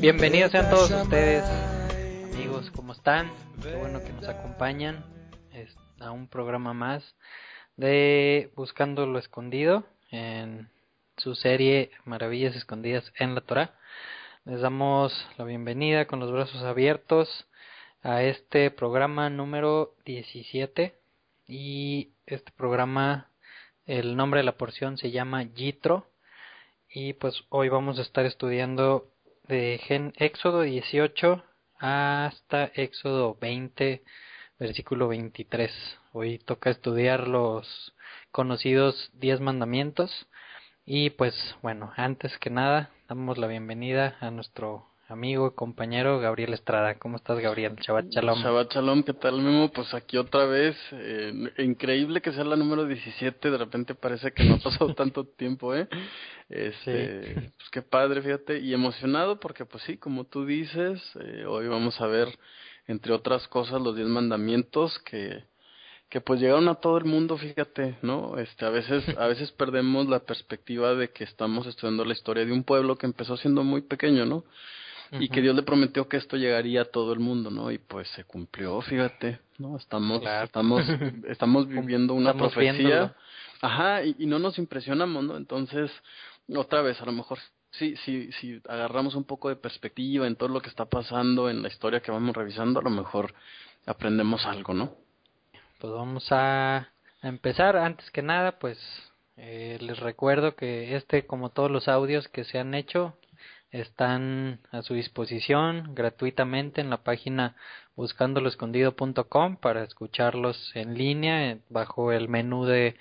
Bienvenidos sean todos ustedes, amigos, ¿cómo están? Qué bueno que nos acompañan a un programa más de Buscando lo Escondido en su serie Maravillas Escondidas en la Torah. Les damos la bienvenida con los brazos abiertos a este programa número 17 y este programa el nombre de la porción se llama Yitro y pues hoy vamos a estar estudiando de Éxodo 18 hasta Éxodo 20 versículo 23. Hoy toca estudiar los conocidos 10 mandamientos y pues bueno, antes que nada damos la bienvenida a nuestro amigo y compañero Gabriel Estrada. ¿Cómo estás, Gabriel? Shabbat Shalom. Shabbat Shalom, ¿qué tal, Memo? Pues aquí otra vez. Eh, increíble que sea la número 17. De repente parece que no ha pasado tanto tiempo, ¿eh? Este, Pues qué padre, fíjate. Y emocionado porque, pues sí, como tú dices, eh, hoy vamos a ver, entre otras cosas, los 10 mandamientos que que pues llegaron a todo el mundo, fíjate, ¿no? Este, a veces, a veces perdemos la perspectiva de que estamos estudiando la historia de un pueblo que empezó siendo muy pequeño, ¿no? Y que Dios le prometió que esto llegaría a todo el mundo, ¿no? Y pues se cumplió, fíjate, ¿no? Estamos, estamos, estamos viviendo una profecía, ajá, y, no nos impresionamos, ¿no? Entonces, otra vez, a lo mejor sí, sí, si agarramos un poco de perspectiva en todo lo que está pasando en la historia que vamos revisando, a lo mejor aprendemos algo, ¿no? Pues vamos a empezar. Antes que nada, pues eh, les recuerdo que este, como todos los audios que se han hecho, están a su disposición gratuitamente en la página buscandoloescondido.com para escucharlos en línea bajo el menú de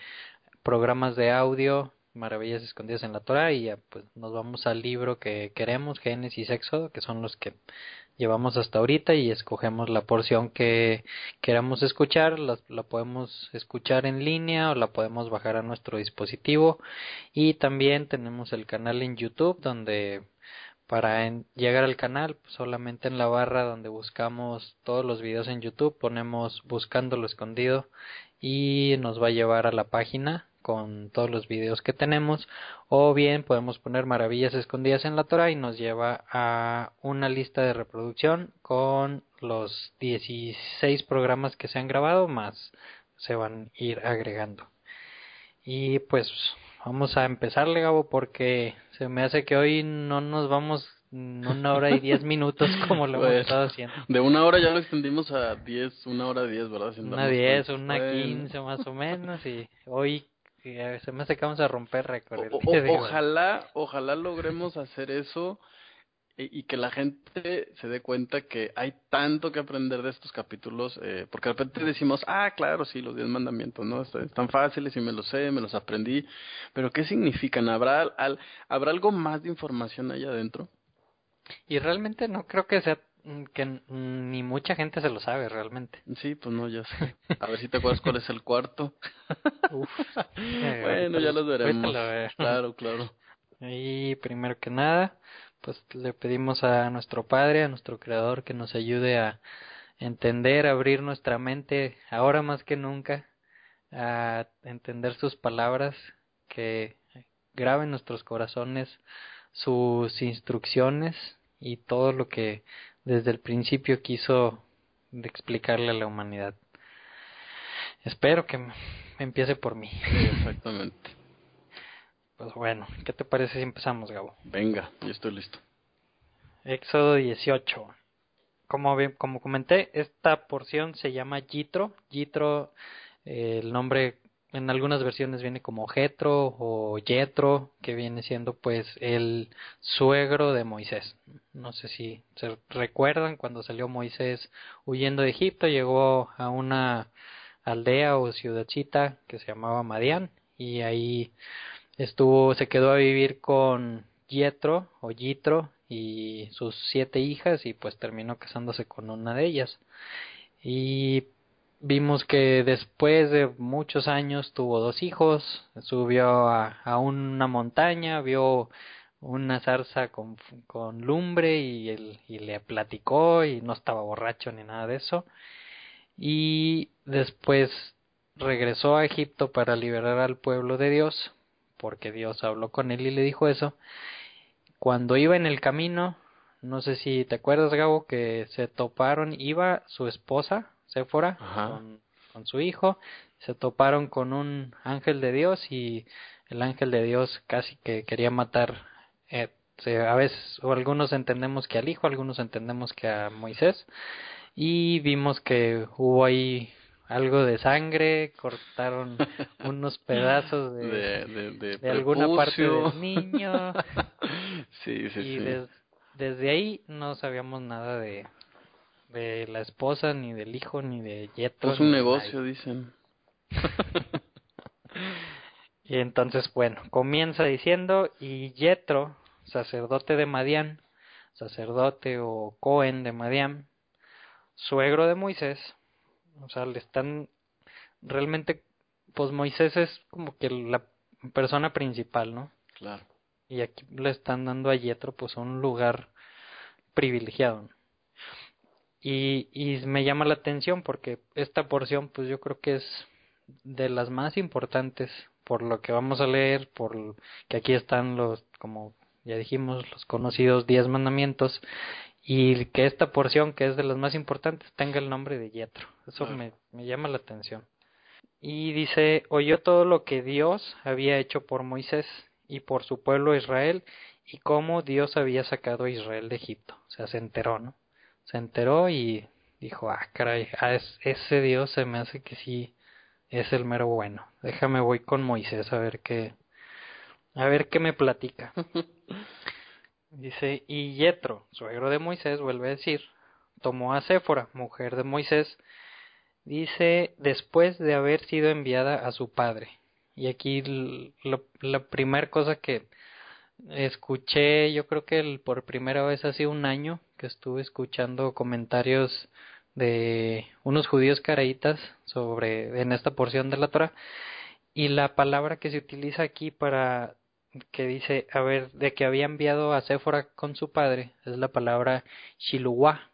programas de audio Maravillas escondidas en la Torah y ya pues nos vamos al libro que queremos, Génesis y Éxodo, que son los que llevamos hasta ahorita y escogemos la porción que queramos escuchar, la, podemos escuchar en línea o la podemos bajar a nuestro dispositivo. Y también tenemos el canal en YouTube donde para llegar al canal, pues, solamente en la barra donde buscamos todos los videos en YouTube ponemos buscando lo escondido y nos va a llevar a la página con todos los videos que tenemos o bien podemos poner maravillas escondidas en la Torah y nos lleva a una lista de reproducción con los 16 programas que se han grabado más se van a ir agregando y pues vamos a empezarle Gabo porque se me hace que hoy no nos vamos una hora y diez minutos como lo hemos estado haciendo. De una hora ya lo extendimos a diez, una hora diez, ¿verdad? una diez, una quince más o menos y hoy se me hace que vamos a romper récord. ojalá, ojalá logremos hacer eso y, que la gente se dé cuenta que hay tanto que aprender de estos capítulos, eh, porque de repente decimos, ah, claro, sí, los diez mandamientos, ¿no? Están fáciles y me los sé, me los aprendí, pero ¿qué significan? ¿Habrá, al, ¿habrá algo más de información ahí adentro? Y realmente no creo que sea que ni mucha gente se lo sabe realmente. Sí, pues no, ya sé. A ver si te acuerdas cuál es el cuarto. Uf. bueno, ya los veremos. Claro, claro. Y primero que nada, pues le pedimos a nuestro Padre, a nuestro Creador, que nos ayude a entender, a abrir nuestra mente, ahora más que nunca, a entender sus palabras, que graben nuestros corazones sus instrucciones y todo lo que desde el principio quiso explicarle a la humanidad. Espero que empiece por mí. exactamente. Pues bueno, ¿qué te parece si empezamos, Gabo? Venga, yo estoy listo. Éxodo 18. Como, como comenté, esta porción se llama Yitro. Yitro, eh, el nombre en algunas versiones viene como Jetro o Yetro, que viene siendo pues el suegro de Moisés. No sé si se recuerdan cuando salió Moisés huyendo de Egipto, llegó a una aldea o ciudadcita que se llamaba Madián y ahí estuvo, se quedó a vivir con Yetro o Yitro y sus siete hijas y pues terminó casándose con una de ellas. Y vimos que después de muchos años tuvo dos hijos, subió a, a una montaña, vio una zarza con, con lumbre y, él, y le platicó y no estaba borracho ni nada de eso. Y después regresó a Egipto para liberar al pueblo de Dios, porque Dios habló con él y le dijo eso. Cuando iba en el camino, no sé si te acuerdas, Gabo, que se toparon, iba su esposa, Séfora, con, con su hijo, se toparon con un ángel de Dios y el ángel de Dios casi que quería matar eh, a veces o algunos entendemos que al hijo, algunos entendemos que a Moisés y vimos que hubo ahí algo de sangre, cortaron unos pedazos de, de, alguna parte del niño. sí, sí, y desde ahí no sabíamos nada de, de la esposa, ni del hijo, ni de Yetro. Es un negocio, dicen. y entonces, bueno, comienza diciendo, y Yetro, sacerdote de Madián, sacerdote o Cohen de Madián, suegro de Moisés, o sea, le están realmente, pues Moisés es como que la persona principal, ¿no? Claro. Y aquí le están dando a Yetro pues un lugar privilegiado. Y, y me llama la atención porque esta porción pues yo creo que es de las más importantes por lo que vamos a leer, por que aquí están los, como ya dijimos, los conocidos diez mandamientos y que esta porción, que es de las más importantes, tenga el nombre de Yetro. Eso me, me llama la atención. Y dice, oyó todo lo que Dios había hecho por Moisés y por su pueblo Israel y cómo Dios había sacado a Israel de Egipto. O sea, se enteró, ¿no? Se enteró y dijo, ah, caray, ese Dios se me hace que sí es el mero bueno. Déjame voy con Moisés a ver qué, a ver qué me platica. Dice, y Yetro, suegro de Moisés, vuelve a decir, tomó a Séfora, mujer de Moisés, dice, después de haber sido enviada a su padre. Y aquí la primera cosa que escuché, yo creo que por primera vez hace un año que estuve escuchando comentarios de unos judíos caraítas sobre en esta porción de la Torah y la palabra que se utiliza aquí para que dice, a ver, de que había enviado a Séfora con su padre, es la palabra Shiluah,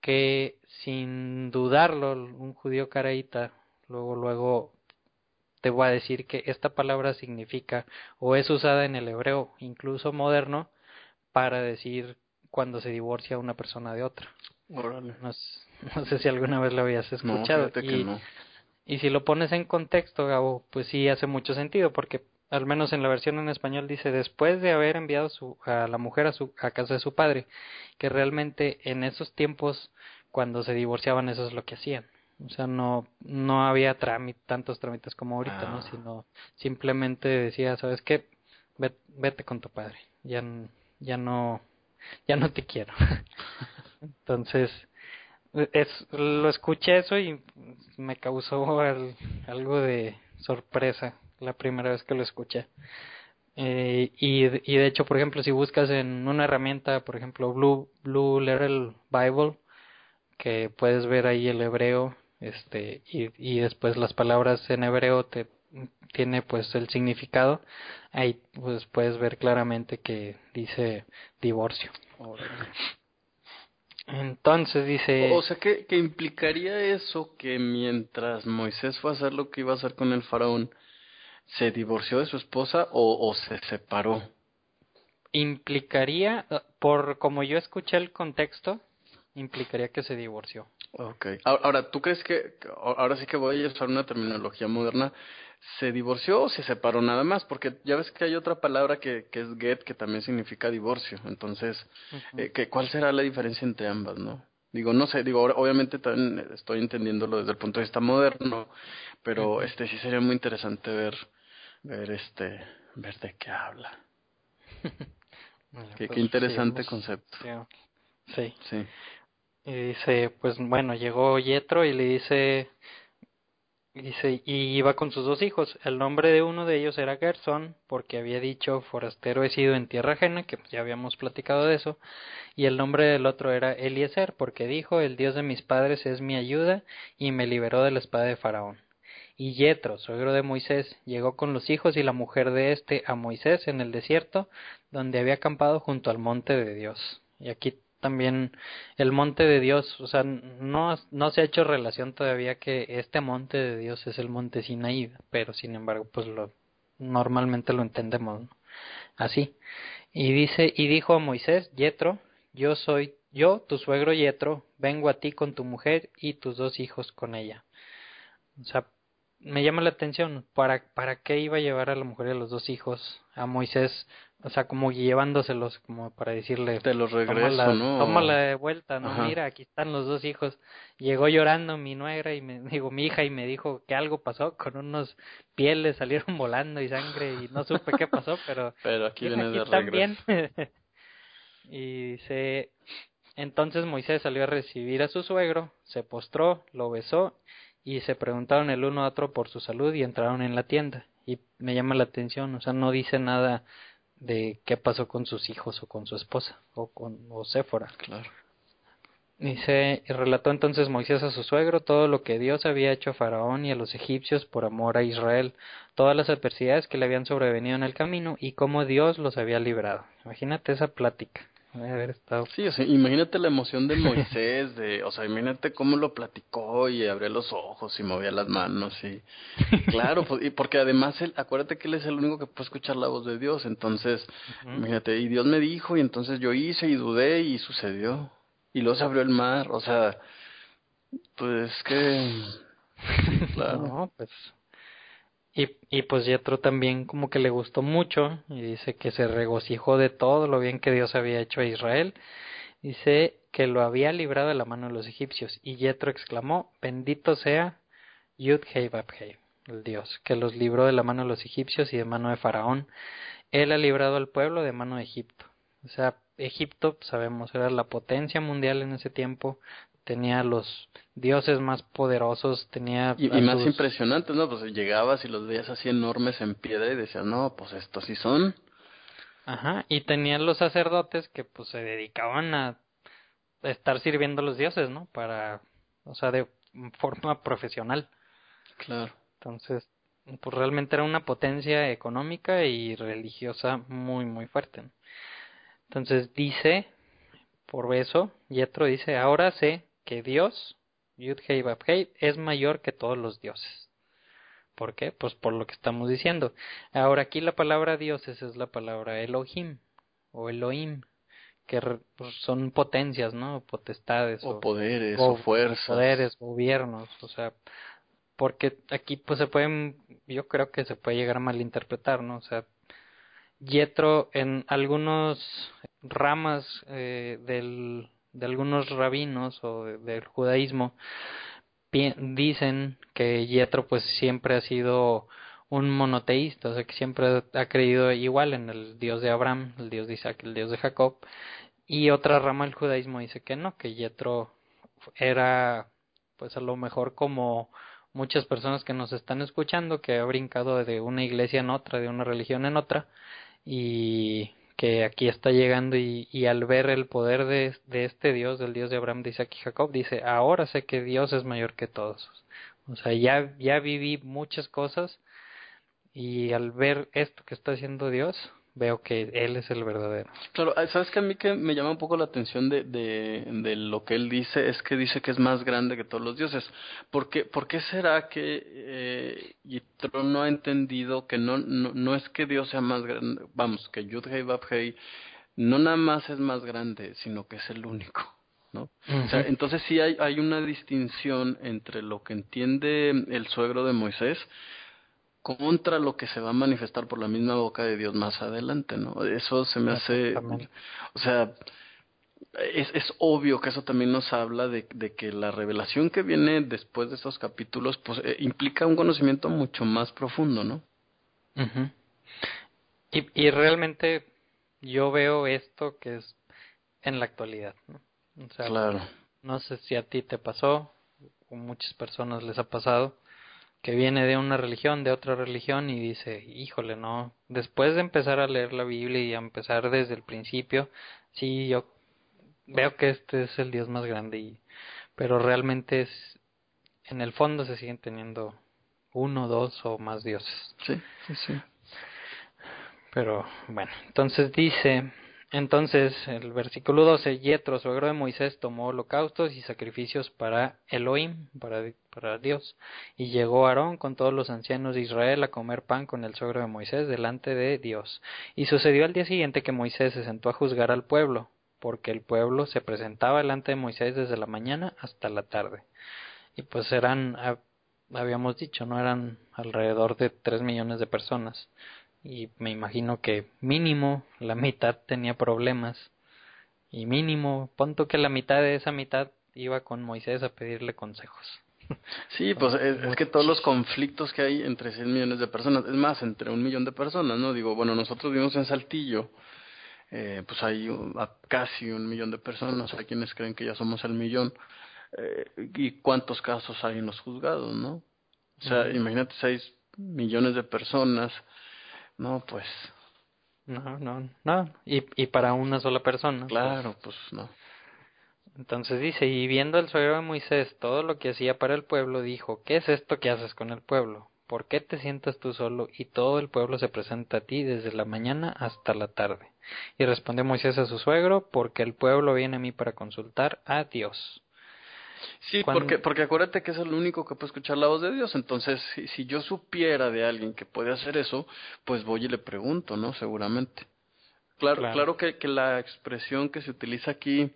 que sin dudarlo, un judío caraíta, luego, luego te voy a decir que esta palabra significa o es usada en el hebreo, incluso moderno, para decir cuando se divorcia una persona de otra. No, sé si alguna vez lo habías escuchado. y, y si lo pones en contexto, Gabo, pues sí hace mucho sentido, porque al menos en la versión en español dice después de haber enviado su, a la mujer a, su, a casa de su padre, que realmente en esos tiempos cuando se divorciaban eso es lo que hacían. O sea, no, no había trámite, tantos trámites como ahorita, ¿no? Ah. Sino simplemente decía, ¿sabes qué? Vete, vete con tu padre. Ya, ya no, ya no te quiero. Entonces, es, lo escuché eso y me causó algo de sorpresa la primera vez que lo escuché. Eh, y, y de hecho, por ejemplo, si buscas en una herramienta, por ejemplo, Blue, Blue Letter Bible, que puedes ver ahí el hebreo, este, y, y después las palabras en hebreo te tiene pues el significado, ahí pues puedes ver claramente que dice divorcio. Entonces dice... O sea, que, que implicaría eso que mientras Moisés fue a hacer lo que iba a hacer con el faraón, ¿Se divorció de su esposa o, o se separó? Implicaría, por como yo escuché el contexto, implicaría que se divorció. Ok. Ahora, ¿tú crees que, ahora sí que voy a usar una terminología moderna, ¿se divorció o se separó nada más? Porque ya ves que hay otra palabra que, que es get, que también significa divorcio. Entonces, eh, que, ¿cuál será la diferencia entre ambas, no? Digo, no sé, digo, obviamente también estoy entendiéndolo desde el punto de vista moderno, pero este sí sería muy interesante ver ver este ver de qué habla. qué, qué, pues, interesante concepto. Sí. Sí. Y dice, pues bueno, llegó Yetro y le dice Dice, y iba con sus dos hijos. El nombre de uno de ellos era Gerson, porque había dicho, forastero he sido en tierra ajena, que ya habíamos platicado de eso. Y el nombre del otro era Eliezer, porque dijo, el Dios de mis padres es mi ayuda, y me liberó de la espada de Faraón. Y Yetro, suegro de Moisés, llegó con los hijos y la mujer de éste a Moisés en el desierto, donde había acampado junto al monte de Dios. Y aquí también el monte de Dios, o sea, no, no se ha hecho relación todavía que este monte de Dios es el monte Sinaí, pero sin embargo, pues lo normalmente lo entendemos así. Y dice, y dijo a Moisés, Yetro, yo soy yo, tu suegro Yetro, vengo a ti con tu mujer y tus dos hijos con ella. O sea, me llama la atención, ¿para, ¿para qué iba a llevar a la mujer y a los dos hijos a Moisés? O sea, como llevándoselos, como para decirle... Te los regreso, ¿no? Tómala de vuelta, ¿no? Mira, aquí están los dos hijos. Llegó llorando mi nuera y me digo, mi hija, y me dijo que algo pasó con unos pieles, salieron volando y sangre y no supe qué pasó, pero... pero aquí viene de regreso. y dice, entonces Moisés salió a recibir a su suegro, se postró, lo besó y se preguntaron el uno a otro por su salud y entraron en la tienda. Y me llama la atención, o sea, no dice nada de qué pasó con sus hijos o con su esposa o con o Séfora. Claro. Dice, y relató entonces Moisés a su suegro todo lo que Dios había hecho a Faraón y a los egipcios por amor a Israel, todas las adversidades que le habían sobrevenido en el camino y cómo Dios los había librado. Imagínate esa plática haber estado. Sí, o sea, imagínate la emoción de Moisés, de, o sea, imagínate cómo lo platicó y abría los ojos y movía las manos y, claro, pues, y porque además él, acuérdate que él es el único que puede escuchar la voz de Dios, entonces, imagínate, y Dios me dijo y entonces yo hice y dudé y sucedió y luego se abrió el mar, o sea, pues que, claro. No, pues y, y pues Yetro también como que le gustó mucho y dice que se regocijó de todo lo bien que Dios había hecho a Israel. Dice que lo había librado de la mano de los egipcios y Yetro exclamó, bendito sea Yud Hei el Dios, que los libró de la mano de los egipcios y de mano de Faraón. Él ha librado al pueblo de mano de Egipto. O sea, Egipto, sabemos, era la potencia mundial en ese tiempo, tenía los dioses más poderosos, tenía... Y, más impresionantes, ¿no? Pues llegabas y los veías así enormes en piedra y decías, no, pues estos sí son. Ajá, y tenían los sacerdotes que pues se dedicaban a estar sirviendo a los dioses, ¿no? Para, o sea, de forma profesional. Claro. Entonces, pues realmente era una potencia económica y religiosa muy, muy fuerte. Entonces dice, por eso, Yetro dice, ahora sé que Dios, Yud Hei es mayor que todos los dioses. ¿Por qué? Pues por lo que estamos diciendo. Ahora aquí la palabra dioses es la palabra Elohim o Elohim, que pues, son potencias, ¿no? Potestades. O, poderes, o, fuerzas. Poderes, gobiernos, o sea, porque aquí pues se pueden, yo creo que se puede llegar a malinterpretar, ¿no? O sea, Yetro en algunos ramas eh, del de algunos rabinos o del judaísmo dicen que Yetro pues siempre ha sido un monoteísta, o sea que siempre ha creído igual en el Dios de Abraham, el Dios de Isaac, el Dios de Jacob, y otra rama del judaísmo dice que no, que Yetro era pues a lo mejor como muchas personas que nos están escuchando que ha brincado de una iglesia en otra, de una religión en otra y que aquí está llegando y, y al ver el poder de, de, este Dios, del Dios de Abraham, de Isaac y Jacob, dice, ahora sé que Dios es mayor que todos. O sea, ya, ya viví muchas cosas y al ver esto que está haciendo Dios, veo que él es el verdadero. Claro, ah, sabes que a mí que me llama un poco la atención de, de, de lo que él dice es que dice que es más grande que todos los dioses. ¿Por qué, por qué será que eh, Yitro no ha entendido que no, no, no es que Dios sea más grande, vamos, que Yudhei Babhei no nada más es más grande, sino que es el único? ¿no? o sea, entonces sí hay, hay una distinción entre lo que entiende el suegro de Moisés contra lo que se va a manifestar por la misma boca de Dios más adelante, ¿no? Eso se me hace, o sea, es, es obvio que eso también nos habla de, de que la revelación que viene después de estos capítulos, pues eh, implica un conocimiento mucho más profundo, ¿no? y, y realmente yo veo esto que es en la actualidad, ¿no? O sea, claro. No sé si a ti te pasó, o muchas personas les ha pasado, que viene de una religión, de otra religión y dice, híjole, no, después de empezar a leer la Biblia y a empezar desde el principio, sí, yo veo que este es el Dios más grande, y, pero realmente es, en el fondo se siguen teniendo uno, dos o más dioses. Sí, sí, sí. Pero bueno, entonces dice, Entonces, el versículo 12, Yetro, suegro de Moisés, tomó holocaustos y sacrificios para Elohim, para, para Dios, y llegó Aarón con todos los ancianos de Israel a comer pan con el suegro de Moisés delante de Dios. Y sucedió al día siguiente que Moisés se sentó a juzgar al pueblo, porque el pueblo se presentaba delante de Moisés desde la mañana hasta la tarde. Y pues eran, habíamos dicho, no eran alrededor de tres millones de personas y me imagino que mínimo la mitad tenía problemas y mínimo, punto que la mitad de esa mitad iba con Moisés a pedirle consejos. Sí, pues es, que todos los conflictos que hay entre 100 millones de personas, es más, entre un millón de personas, ¿no? Digo, bueno, nosotros vivimos en Saltillo, eh, pues hay casi un millón de personas, hay quienes creen que ya somos el millón, eh, y cuántos casos hay en los juzgados, ¿no? O sea, imagínate seis millones de personas, no, pues. No, no, no. Y, y para una sola persona. Pues. Claro, pues, no. Entonces dice, y viendo el suegro de Moisés todo lo que hacía para el pueblo, dijo, ¿qué es esto que haces con el pueblo? ¿Por qué te sientas tú solo y todo el pueblo se presenta a ti desde la mañana hasta la tarde? Y respondió Moisés a su suegro, porque el pueblo viene a mí para consultar a Dios. Sí, porque, porque acuérdate que es el único que puede escuchar la voz de Dios. Entonces, si, si yo supiera de alguien que puede hacer eso, pues voy y le pregunto, ¿no? Seguramente. Claro, claro, que, que la expresión que se utiliza aquí,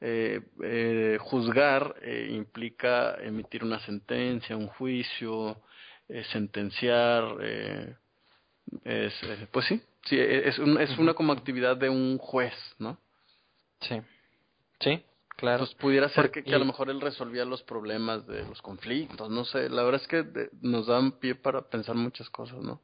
eh, eh, juzgar, eh, implica emitir una sentencia, un juicio, eh, sentenciar, eh, es, pues sí, sí, es, un, es una como actividad de un juez, ¿no? Sí, sí, Claro. Pues pudiera ser que, a lo mejor él resolvía los problemas de los conflictos, no sé, la verdad es que nos dan pie para pensar muchas cosas, ¿no?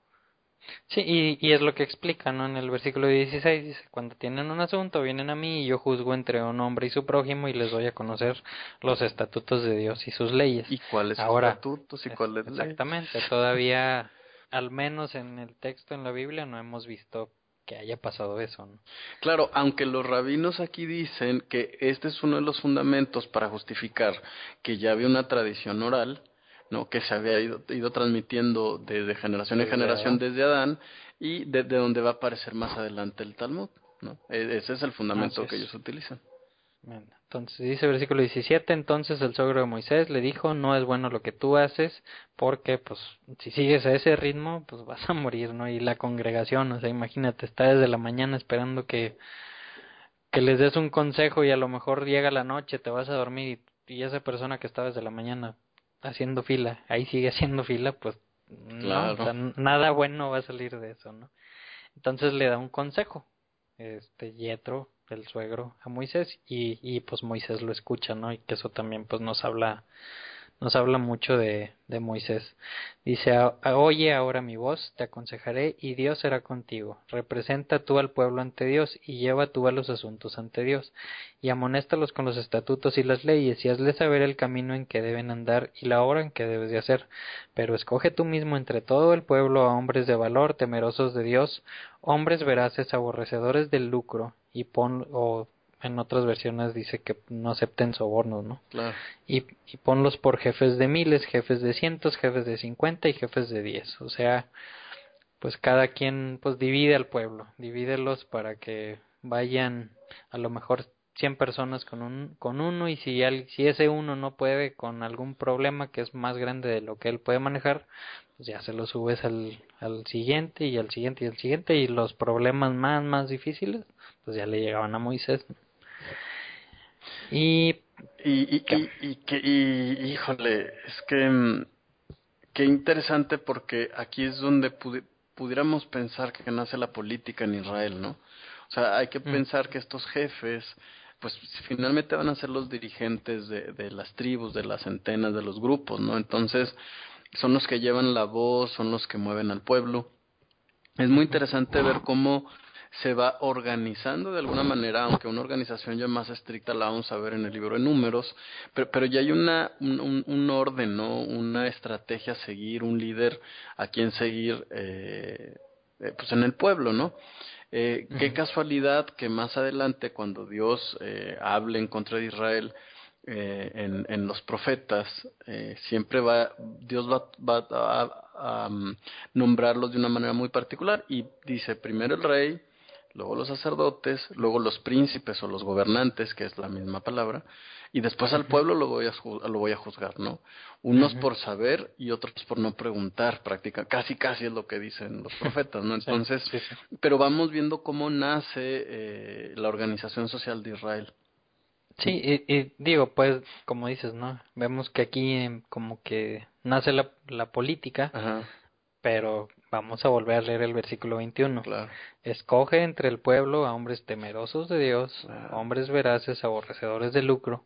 Sí, y, y es lo que explica, ¿no? En el versículo 16 dice, cuando tienen un asunto vienen a mí y yo juzgo entre un hombre y su prójimo y les doy a conocer los estatutos de Dios y sus leyes. ¿Y cuáles Ahora, estatutos y cuáles Exactamente, todavía, al menos en el texto en la Biblia, no hemos visto que haya pasado eso. ¿no? Claro, aunque los rabinos aquí dicen que este es uno de los fundamentos para justificar que ya había una tradición oral, ¿no? que se había ido, ido transmitiendo desde generación en generación desde Adán y de, donde va a aparecer más adelante el Talmud. ¿no? E, ese es el fundamento que ellos utilizan. Entonces dice versículo 17, entonces el suegro de Moisés le dijo, no es bueno lo que tú haces, porque pues si sigues a ese ritmo, pues vas a morir, ¿no? Y la congregación, o sea, imagínate, está desde la mañana esperando que, que les des un consejo y a lo mejor llega la noche, te vas a dormir y, esa persona que estaba desde la mañana haciendo fila, ahí sigue haciendo fila, pues nada bueno va a salir de eso, ¿no? Entonces le da un consejo, este Yetro el suegro a Moisés y, y pues Moisés lo escucha, ¿no? Y que eso también pues nos habla nos habla mucho de, Moisés. Dice, oye ahora mi voz, te aconsejaré y Dios será contigo. Representa tú al pueblo ante Dios y lleva tú a los asuntos ante Dios. Y amonéstalos con los estatutos y las leyes y hazle saber el camino en que deben andar y la hora en que debes de hacer. Pero escoge tú mismo entre todo el pueblo a hombres de valor, temerosos de Dios, hombres veraces, aborrecedores del lucro, y pon, o en otras versiones dice que no acepten sobornos, ¿no? Claro. Y, y ponlos por jefes de miles, jefes de cientos, jefes de cincuenta y jefes de diez. O sea, pues cada quien pues divide al pueblo, divídelos para que vayan a lo mejor cien personas con un con uno y si si ese uno no puede con algún problema que es más grande de lo que él puede manejar, pues ya se lo subes al al siguiente y al siguiente y al siguiente y los problemas más más difíciles pues ya le llegaban a Moisés. Y, y, y, y, que, y, híjole, es que mm, qué interesante porque aquí es donde pudiéramos pensar que nace la política en Israel, ¿no? O sea, hay que mm. pensar que estos jefes, pues finalmente van a ser los dirigentes de, de las tribus, de las centenas, de los grupos, ¿no? Entonces, son los que llevan la voz, son los que mueven al pueblo. Es muy interesante ver cómo se va organizando de alguna manera, aunque una organización ya más estricta la vamos a ver en el libro de números, pero, pero ya hay una, un, un, orden, ¿no? Una estrategia a seguir, un líder a quien seguir, eh, pues en el pueblo, ¿no? Eh, Qué casualidad que más adelante, cuando Dios eh, hable en contra de Israel, eh, en, en, los profetas, eh, siempre va, Dios va, va a, a, a, nombrarlos de una manera muy particular y dice primero el rey, luego los sacerdotes, luego los príncipes o los gobernantes, que es la misma palabra, y después al pueblo lo voy a, lo voy a juzgar, ¿no? Unos por saber y otros por no preguntar, práctica, casi casi es lo que dicen los profetas, ¿no? Entonces, pero vamos viendo cómo nace eh, la organización social de Israel. Sí, y, digo, pues, como dices, ¿no? Vemos que aquí em, como que nace la, la política, pero vamos a volver a leer el versículo 21. Claro. Escoge entre el pueblo a hombres temerosos de Dios, hombres veraces, aborrecedores de lucro,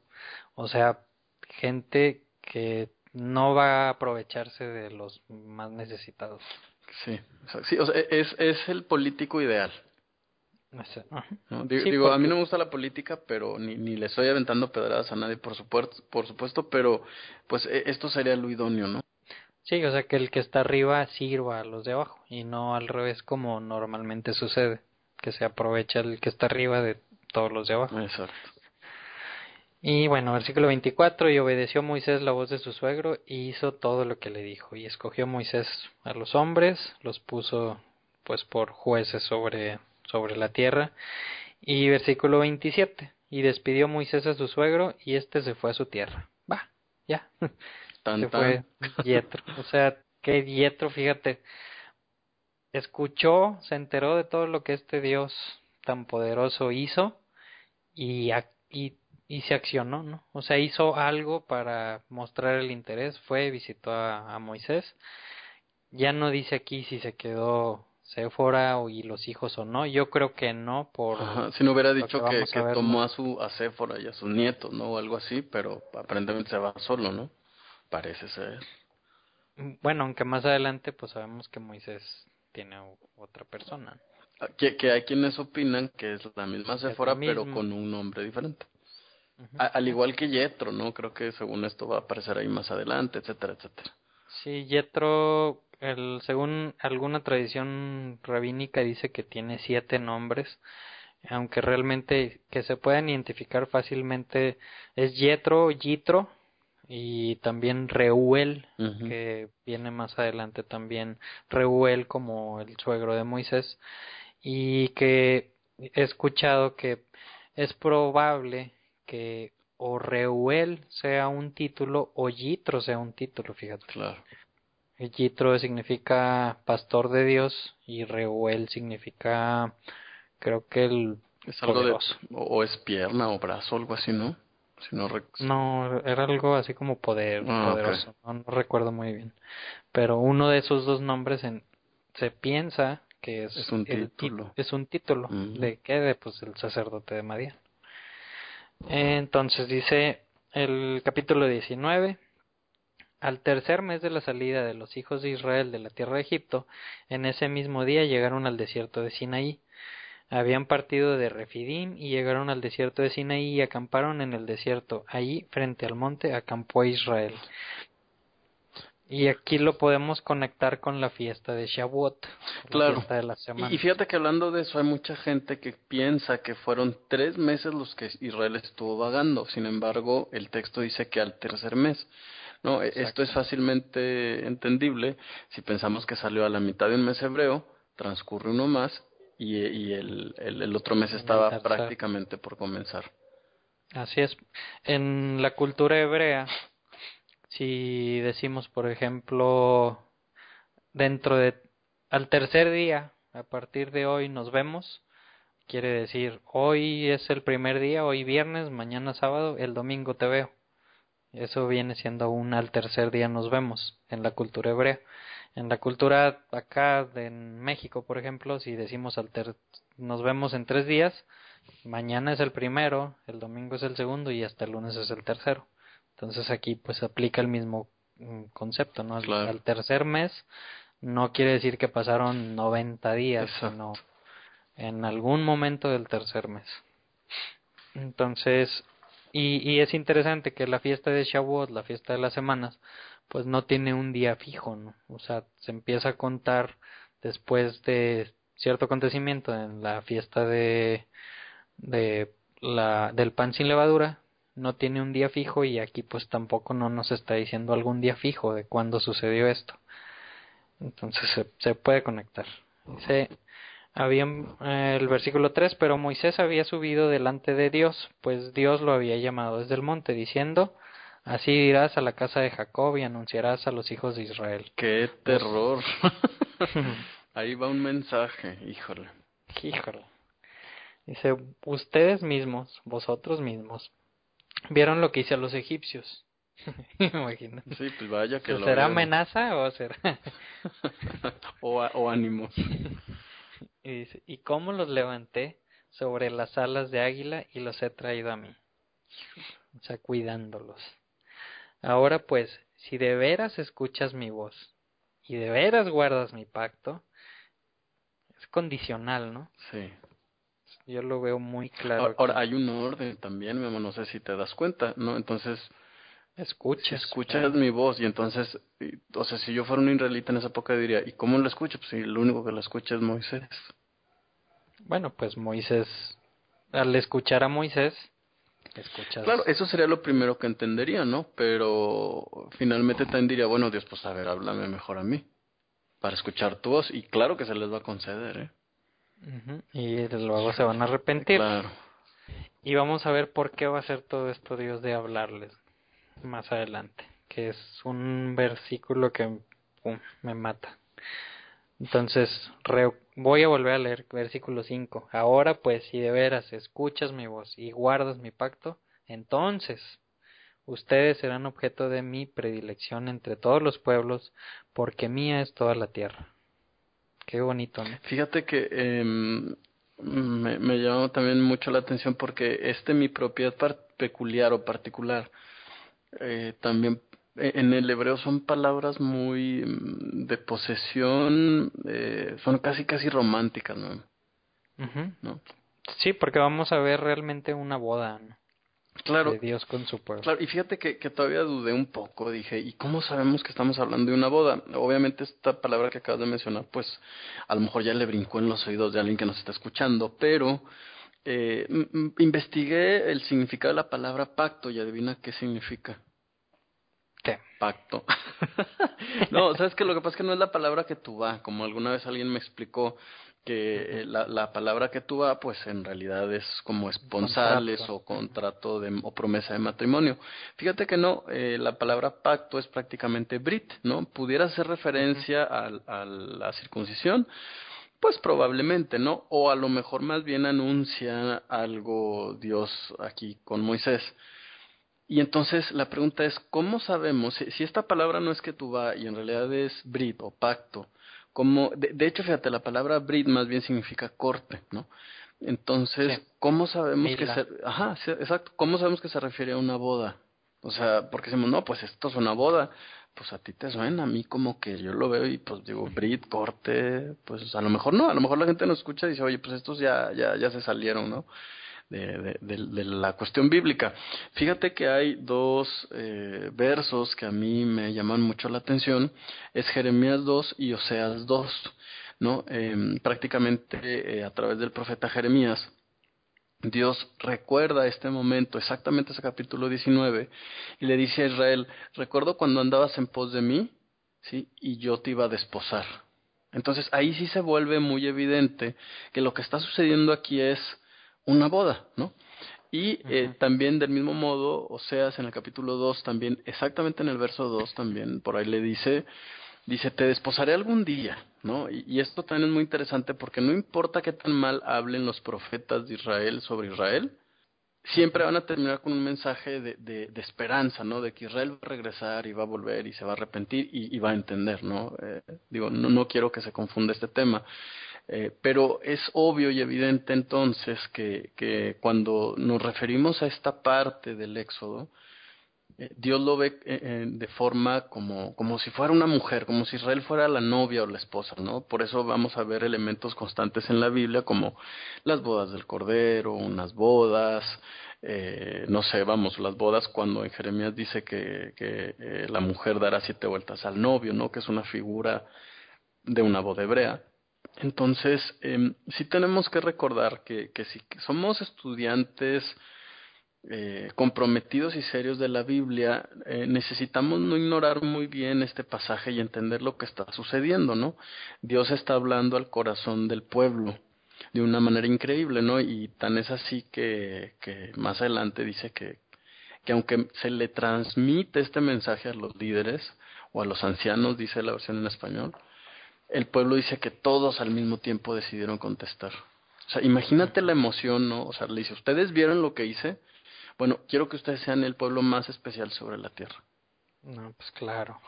o sea, gente que no va a aprovecharse de los más necesitados. Sí, sí o sea, es, es el político ideal. Digo, a mí no me gusta la política, pero ni, ni le estoy aventando pedradas a nadie, por supuesto, por supuesto, pero pues e, esto sería lo idóneo, ¿no? Sí, o sea, que el que está arriba sirva a los de abajo y no al revés como normalmente sucede, que se aprovecha el que está arriba de todos los de abajo. Exacto. Y bueno, versículo 24, y obedeció Moisés la voz de su suegro y hizo todo lo que le dijo, y escogió Moisés a los hombres, los puso pues por jueces sobre sobre la tierra. Y versículo 27, y despidió Moisés a su suegro y éste se fue a su tierra. Va, ya. se fue Yetro. O sea, que Yetro, fíjate, escuchó, se enteró de todo lo que este Dios tan poderoso hizo y, y, y se accionó, ¿no? O sea, hizo algo para mostrar el interés, fue, visitó a, a Moisés. Ya no dice aquí si se quedó Séfora y los hijos o no. Yo creo que no, por. si no hubiera dicho que, que, tomó a su a Séfora y a sus nietos, ¿no? O algo así, pero aparentemente se va solo, ¿no? Parece ser. Mm, bueno, aunque más adelante, pues sabemos que Moisés tiene otra persona. Ah, que, que hay quienes opinan que es la misma Séfora, pero con un nombre diferente. al igual que Yetro, ¿no? Creo que según esto va a aparecer ahí más adelante, etcétera, etcétera. Sí, Yetro el, según alguna tradición rabínica dice que tiene siete nombres, aunque realmente que se pueden identificar fácilmente es Yetro, Yitro y también Reuel, que viene más adelante también Reuel como el suegro de Moisés y que he escuchado que es probable que o Reuel sea un título o Yitro sea un título, fíjate. Claro. Yitro significa pastor de Dios y Reuel significa, creo que el es algo de o es pierna o brazo, algo así, ¿no? Si no, no, era algo así como poder, ah, poderoso, no, recuerdo muy bien. Pero uno de esos dos nombres en, se piensa que es, es un título. Es un título de qué, de pues el sacerdote de Madian. Entonces dice el capítulo 19 al tercer mes de la salida de los hijos de Israel de la tierra de Egipto, en ese mismo día llegaron al desierto de Sinaí. Habían partido de Refidim y llegaron al desierto de Sinaí y acamparon en el desierto. Allí, frente al monte, acampó Israel. Y aquí lo podemos conectar con la fiesta de Shavuot, claro. fiesta de la semana. Y fíjate que hablando de eso, hay mucha gente que piensa que fueron tres meses los que Israel estuvo vagando. Sin embargo, el texto dice que al tercer mes. No, e, esto es fácilmente entendible si pensamos que salió a la mitad de un mes hebreo, transcurre uno más y, y el, el, otro mes estaba prácticamente por comenzar. Así es. En la cultura hebrea, si decimos, por ejemplo, dentro de al tercer día, a partir de hoy nos vemos, quiere decir hoy es el primer día, hoy viernes, mañana sábado, el domingo te veo. Eso viene siendo un al tercer día nos vemos en la cultura hebrea. En la cultura acá de en México, por ejemplo, si decimos al nos vemos en tres días, mañana es el primero, el domingo es el segundo y hasta el lunes es el tercero. Entonces aquí pues aplica el mismo mm, concepto, ¿no? Al tercer mes no quiere decir que pasaron 90 días, sino en algún momento del tercer mes. Entonces, y, y es interesante que la fiesta de Shavuot, la fiesta de las semanas, pues no tiene un día fijo, ¿no? O sea, se empieza a contar después de cierto acontecimiento en la fiesta de, de la, del pan sin levadura, no tiene un día fijo y aquí pues tampoco no nos está diciendo algún día fijo de cuándo sucedió esto. Entonces se, se puede conectar. Dice, Habían, eh, el versículo 3, pero Moisés había subido delante de Dios, pues Dios lo había llamado desde el monte, diciendo, Así irás a la casa de Jacob y anunciarás a los hijos de Israel. ¡Qué terror! Ahí va un mensaje, híjole. Híjole. Dice, ustedes mismos, vosotros mismos, vieron lo que hice a los egipcios. Imagino. Sí, pues vaya que lo ¿Será amenaza o será...? o, o ánimo. y dice, ¿y cómo los levanté sobre las alas de águila y los he traído a mí? O sea, cuidándolos. Ahora pues, si de veras escuchas mi voz y de veras guardas mi pacto, es condicional, ¿no? Sí. Yo lo veo muy claro. Ahora, hay un orden también, mi amor, no sé si te das cuenta, ¿no? Entonces, si escuchas. escuchas mi voz y entonces, y- o sea, si yo fuera un israelita en esa época diría, ¿y cómo lo escucho? Pues sí, el único que lo escucha es Moisés. Bueno, pues Moisés, al escuchar a Moisés, escuchas. Claro, eso sería lo primero que entendería, ¿no? Pero finalmente también diría, bueno, Dios, pues a ver, háblame mejor a mí, para escuchar tu voz. Y claro que se les va a conceder, ¿eh? Y luego se van a arrepentir. Claro. Y vamos a ver por qué va a ser todo esto Dios de hablarles más adelante, que es un versículo que pum, me mata. Entonces, voy a volver a leer versículo 5. Ahora pues, si de veras escuchas mi voz y guardas mi pacto, entonces ustedes serán objeto de mi predilección entre todos los pueblos, porque mía es toda la tierra. Qué bonito, ¿no? Fíjate que em, me, me llamó también mucho la atención porque este mi propiedad peculiar o particular eh, también en el hebreo son palabras muy mm, de posesión, eh, son casi casi románticas, ¿no? Sí, porque vamos a ver realmente una boda ¿no? Claro, de Dios con su pueblo. Claro, y fíjate que, que todavía dudé un poco, dije, ¿y cómo sabemos que estamos hablando de una boda? Obviamente esta palabra que acabas de mencionar, pues a lo mejor ya le brincó en los oídos de alguien que nos está escuchando, pero eh, investigué el significado de la palabra pacto y adivina qué significa. ¿Qué? Pacto. no, sabes que lo que pasa es que no es la palabra que tú va, como alguna vez alguien me explicó que eh, la, la palabra que tú va, pues en realidad es como esponsales Contrato. o contrato de, o promesa de matrimonio. Fíjate que no, eh, la palabra pacto es prácticamente brit, ¿no? Pudiera hacer referencia al- a la circuncisión, pues probablemente, ¿no? O a lo mejor más bien anuncia algo Dios aquí con Moisés. Y entonces la pregunta es, ¿cómo sabemos si, si esta palabra no es que tú va y en realidad es brit o pacto? Como, de, de hecho, fíjate, la palabra brit más bien significa corte, ¿no? Entonces, Sí. ¿cómo sabemos que se, ajá, sí, exacto, cómo sabemos que se refiere a una boda? O sea, porque decimos, no, pues esto es una boda, pues a ti te suena, a mí como que yo lo veo y pues digo, brit, corte, pues a lo mejor no, a lo mejor la gente nos escucha y dice, oye, pues estos ya, ya, ya se salieron, ¿no? De, de, de- la cuestión bíblica. Fíjate que hay dos eh, versos que a mí me llaman mucho la atención, es Jeremías 2 y Oseas 2, ¿no? Em, prácticamente eh, a través del profeta Jeremías, Dios recuerda este momento, exactamente ese capítulo 19, y le dice a Israel, recuerdo cuando andabas en pos de mí, ¿sí? Y yo te iba a desposar. Entonces ahí sí se vuelve muy evidente que lo que está sucediendo aquí es una boda, ¿no? Y eh, también del mismo modo, Oseas en el capítulo 2 también, exactamente en el verso 2 también, por ahí le dice, dice, te desposaré algún día, ¿no? Y, y esto también es muy interesante porque no importa qué tan mal hablen los profetas de Israel sobre Israel, siempre van a terminar con un mensaje de, de, de esperanza, ¿no? De que Israel va a regresar y va a volver y se va a arrepentir y, y va a entender, ¿no? Eh, digo, no, no quiero que se confunda este tema. Eh, pero es obvio y evidente entonces que, cuando nos referimos a esta parte del Éxodo, eh, Dios lo ve eh, eh, de forma como, como si fuera una mujer, como si Israel fuera la novia o la esposa, ¿no? Por eso vamos a ver elementos constantes en la Biblia como las bodas del Cordero, unas bodas, eh, no sé, vamos, las bodas cuando en Jeremías dice que, la mujer dará siete vueltas al novio, ¿no? Que es una figura de una boda hebrea. Entonces, eh, sí tenemos que recordar que, que si somos estudiantes eh, comprometidos y serios de la Biblia, eh, necesitamos no ignorar muy bien este pasaje y entender lo que está sucediendo, ¿no? Dios está hablando al corazón del pueblo de una manera increíble, ¿no? Y tan es así que, más adelante dice que aunque se le transmite este mensaje a los líderes o a los ancianos, dice la versión en español, el pueblo dice que todos al mismo tiempo decidieron contestar. O sea, imagínate la emoción, ¿no? O sea, le dice, ¿ustedes vieron lo que hice? Bueno, quiero que ustedes sean el pueblo más especial sobre la tierra. No, pues claro.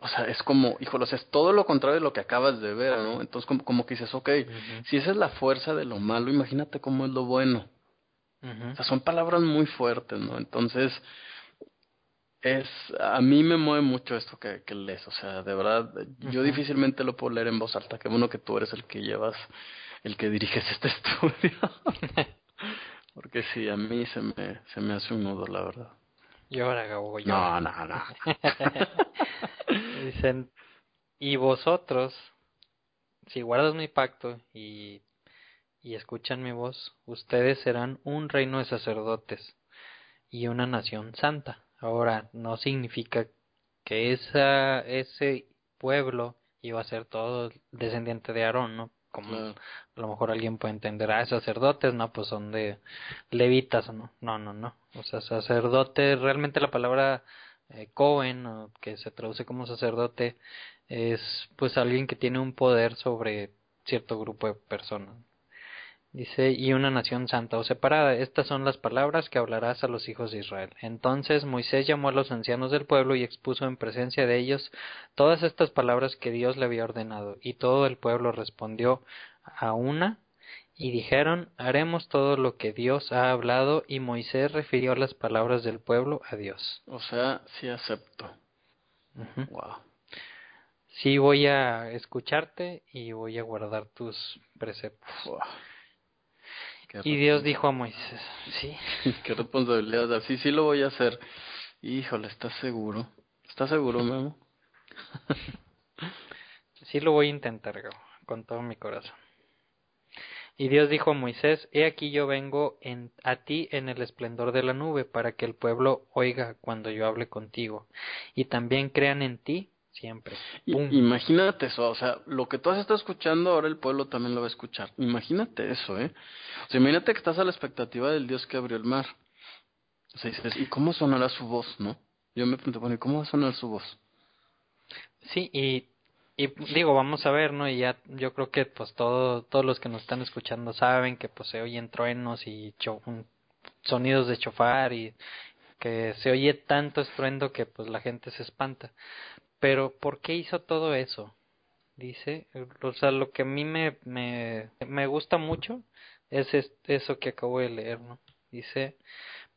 o sea, es como, híjole, es todo lo contrario de lo que acabas de ver, ¿no? Entonces, como, como que dices, ok, si esa es la fuerza de lo malo, imagínate cómo es lo bueno. O sea, son palabras muy fuertes, ¿no? Entonces, es, a mí me mueve mucho esto que, que lees, o sea, de verdad, yo difícilmente lo puedo leer en voz alta, qué bueno que tú eres el que llevas, el que diriges este estudio. Porque sí, a mí se me, se me hace un nudo, la verdad. Y ahora Gabo, yo. No, no, no. Dicen, y vosotros, si guardas mi pacto y, y escuchan mi voz, ustedes serán un reino de sacerdotes y una nación santa. Ahora, no significa que esa, ese pueblo iba a ser todo descendiente de Aarón, ¿no? Como a lo mejor alguien puede entender, ah, sacerdotes, no, pues son de levitas, ¿no? No, no, no. O sea, sacerdote, realmente la palabra eh, Cohen, que se traduce como sacerdote, es pues alguien que tiene un poder sobre cierto grupo de personas. Dice, y una nación santa o separada. Estas son las palabras que hablarás a los hijos de Israel. Entonces Moisés llamó a los ancianos del pueblo y expuso en presencia de ellos todas estas palabras que Dios le había ordenado. Y todo el pueblo respondió a una y dijeron, haremos todo lo que Dios ha hablado. Y Moisés refirió las palabras del pueblo a Dios. O sea, sí acepto. Wow. Sí voy a escucharte y voy a guardar tus preceptos. Y Dios dijo a Moisés, sí. Qué responsabilidad. Así sí lo voy a hacer. Híjole, ¿estás seguro? ¿Estás seguro, Memo? sí lo voy a intentar, con todo mi corazón. Y Dios dijo a Moisés, He aquí yo vengo en, a ti en el esplendor de la nube, para que el pueblo oiga cuando yo hable contigo, y también crean en ti siempre. imagínate eso, o sea, lo que tú has estado escuchando, ahora el pueblo también lo va a escuchar. Imagínate eso, ¿eh? O sea, imagínate que estás a la expectativa del Dios que abrió el mar. O sea, dices, ¿y cómo sonará su voz, no? Yo me pregunto, bueno, ¿y cómo va a sonar su voz? Sí, y, y digo, vamos a ver, ¿no? Y ya yo creo que pues todo, todos los que nos están escuchando saben que pues se oyen truenos y sonidos de chofar y que se oye tanto estruendo que pues la gente se espanta. Pero ¿por qué hizo todo eso? Dice, o sea, lo que a mí me, me, me gusta mucho es eso que acabo de leer, ¿no? Dice,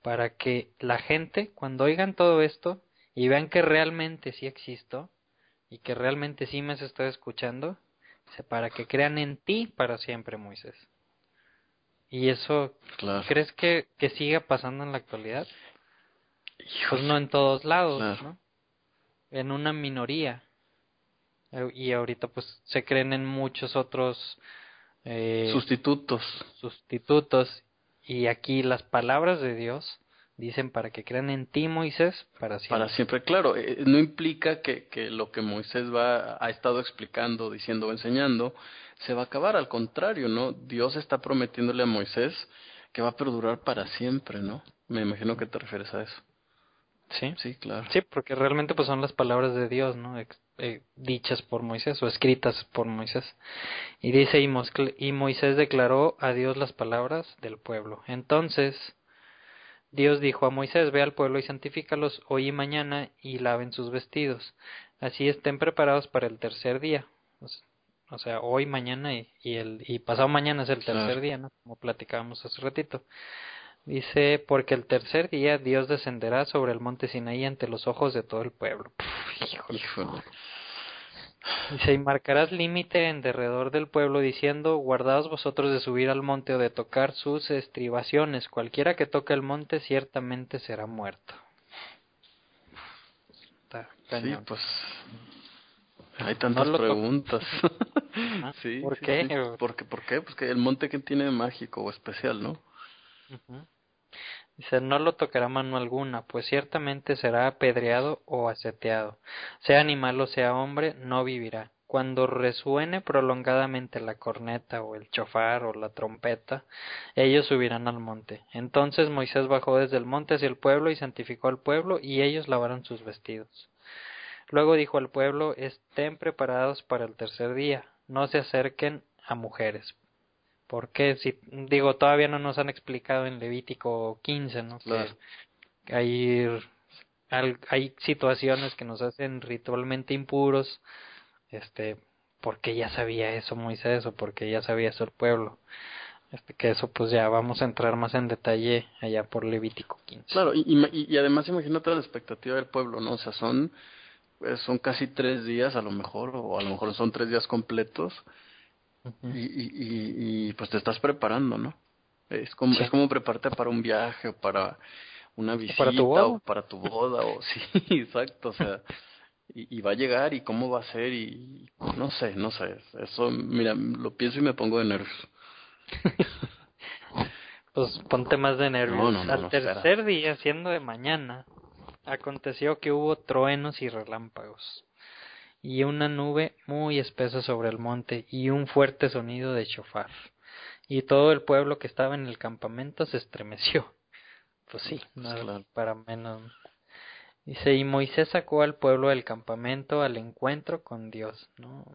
para que la gente, cuando oigan todo esto y vean que realmente sí existo y que realmente sí me has estado escuchando, dice, para que crean en ti para siempre, Moisés. ¿Y eso crees que, que siga pasando en la actualidad? Pues no en todos lados, ¿no? En una minoría. Eh, y ahorita pues se creen en muchos otros eh, sustitutos. sustitutos. Y aquí las palabras de Dios dicen para que crean en ti Moisés para siempre para siempre claro. Eh, no implica que, que lo que Moisés va ha estado explicando diciendo o enseñando se va a acabar. Al contrario no Dios está prometiéndole a Moisés que va a perdurar para siempre no me imagino que te refieres a eso Sí, sí, claro. Sí, porque realmente pues son las palabras de Dios, ¿no? Eh, dichas por Moisés o escritas por Moisés. Y dice, y, y Moisés declaró a Dios las palabras del pueblo. Entonces, Dios dijo a Moisés, ve al pueblo y santifícalos hoy y mañana y laven sus vestidos. Así estén preparados para el tercer día. O sea, hoy, mañana y, el, y pasado mañana es el tercer día, ¿no? Como platicábamos hace ratito. Dice, porque el tercer día Dios descenderá sobre el monte Sinaí ante los ojos de todo el pueblo. Hijo. Dice, y marcarás límite en derredor del pueblo diciendo, guardaos vosotros de subir al monte o de tocar sus estribaciones. Cualquiera que toque el monte ciertamente será muerto. sí, pues hay tantas preguntas. Ah, sí, ¿Por qué? ¿Por qué? ¿Por qué? Pues que el monte que tiene mágico o especial, ¿no? Dice, no lo tocará mano alguna, pues ciertamente será apedreado o aseteado. Sea animal o sea hombre, no vivirá. Cuando resuene prolongadamente la corneta o el chofar o la trompeta, ellos subirán al monte. Entonces Moisés bajó desde el monte hacia el pueblo y santificó al pueblo, y ellos lavaron sus vestidos. Luego dijo al pueblo, estén preparados para el tercer día, no se acerquen a mujeres, porque si digo todavía no nos han explicado en Levítico 15 no que hay hay situaciones que nos hacen ritualmente impuros este porque ya sabía eso Moisés o porque ya sabía eso el pueblo. Este que eso pues ya vamos a entrar más en detalle allá por Levítico 15 claro y, y, y además imagínate la expectativa del pueblo no o sea son pues, son casi tres días a lo mejor o a lo mejor son tres días completos y, y, y, pues te estás preparando, ¿no? Es como, es como prepararte para un viaje o para una visita ¿Para tu o para tu boda o sí, exacto, o sea, y, y, va a llegar y cómo va a ser y no sé, no sé, eso, mira, lo pienso y me pongo de nervios. pues ponte más de nervios. Al tercer día, siendo de mañana, aconteció que hubo truenos y relámpagos y una nube muy espesa sobre el monte y un fuerte sonido de chofar. Y todo el pueblo que estaba en el campamento se estremeció. Pues sí, no para menos. Dice, y Moisés sacó al pueblo del campamento al encuentro con Dios, ¿no?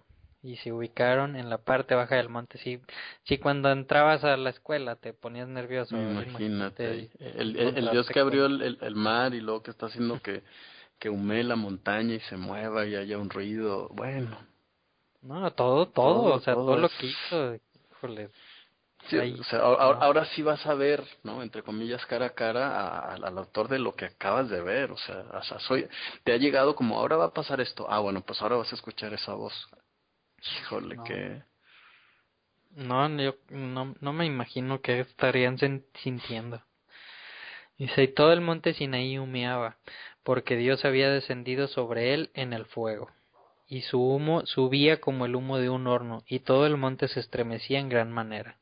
Y se ubicaron en la parte baja del monte. Sí, sí cuando entrabas a la escuela te ponías nervioso. Imagínate. el, el, Dios que abrió el, el, mar y luego que está haciendo que que hume la montaña y se mueva y haya un ruido, bueno. No, todo, todo, o sea, todo, lo que hizo, híjole. Sí, o sea, ahora, sí vas a ver, ¿no? Entre comillas, cara a cara al autor de lo que acabas de ver, o sea, o sea, soy, te ha llegado como, ahora va a pasar esto, ah, bueno, pues ahora vas a escuchar esa voz. Híjole, que... No, yo no, no me imagino que estarían sintiendo. Y todo el monte Sinaí humeaba, porque Dios había descendido sobre él en el fuego, y su humo subía como el humo de un horno, y todo el monte se estremecía en gran manera.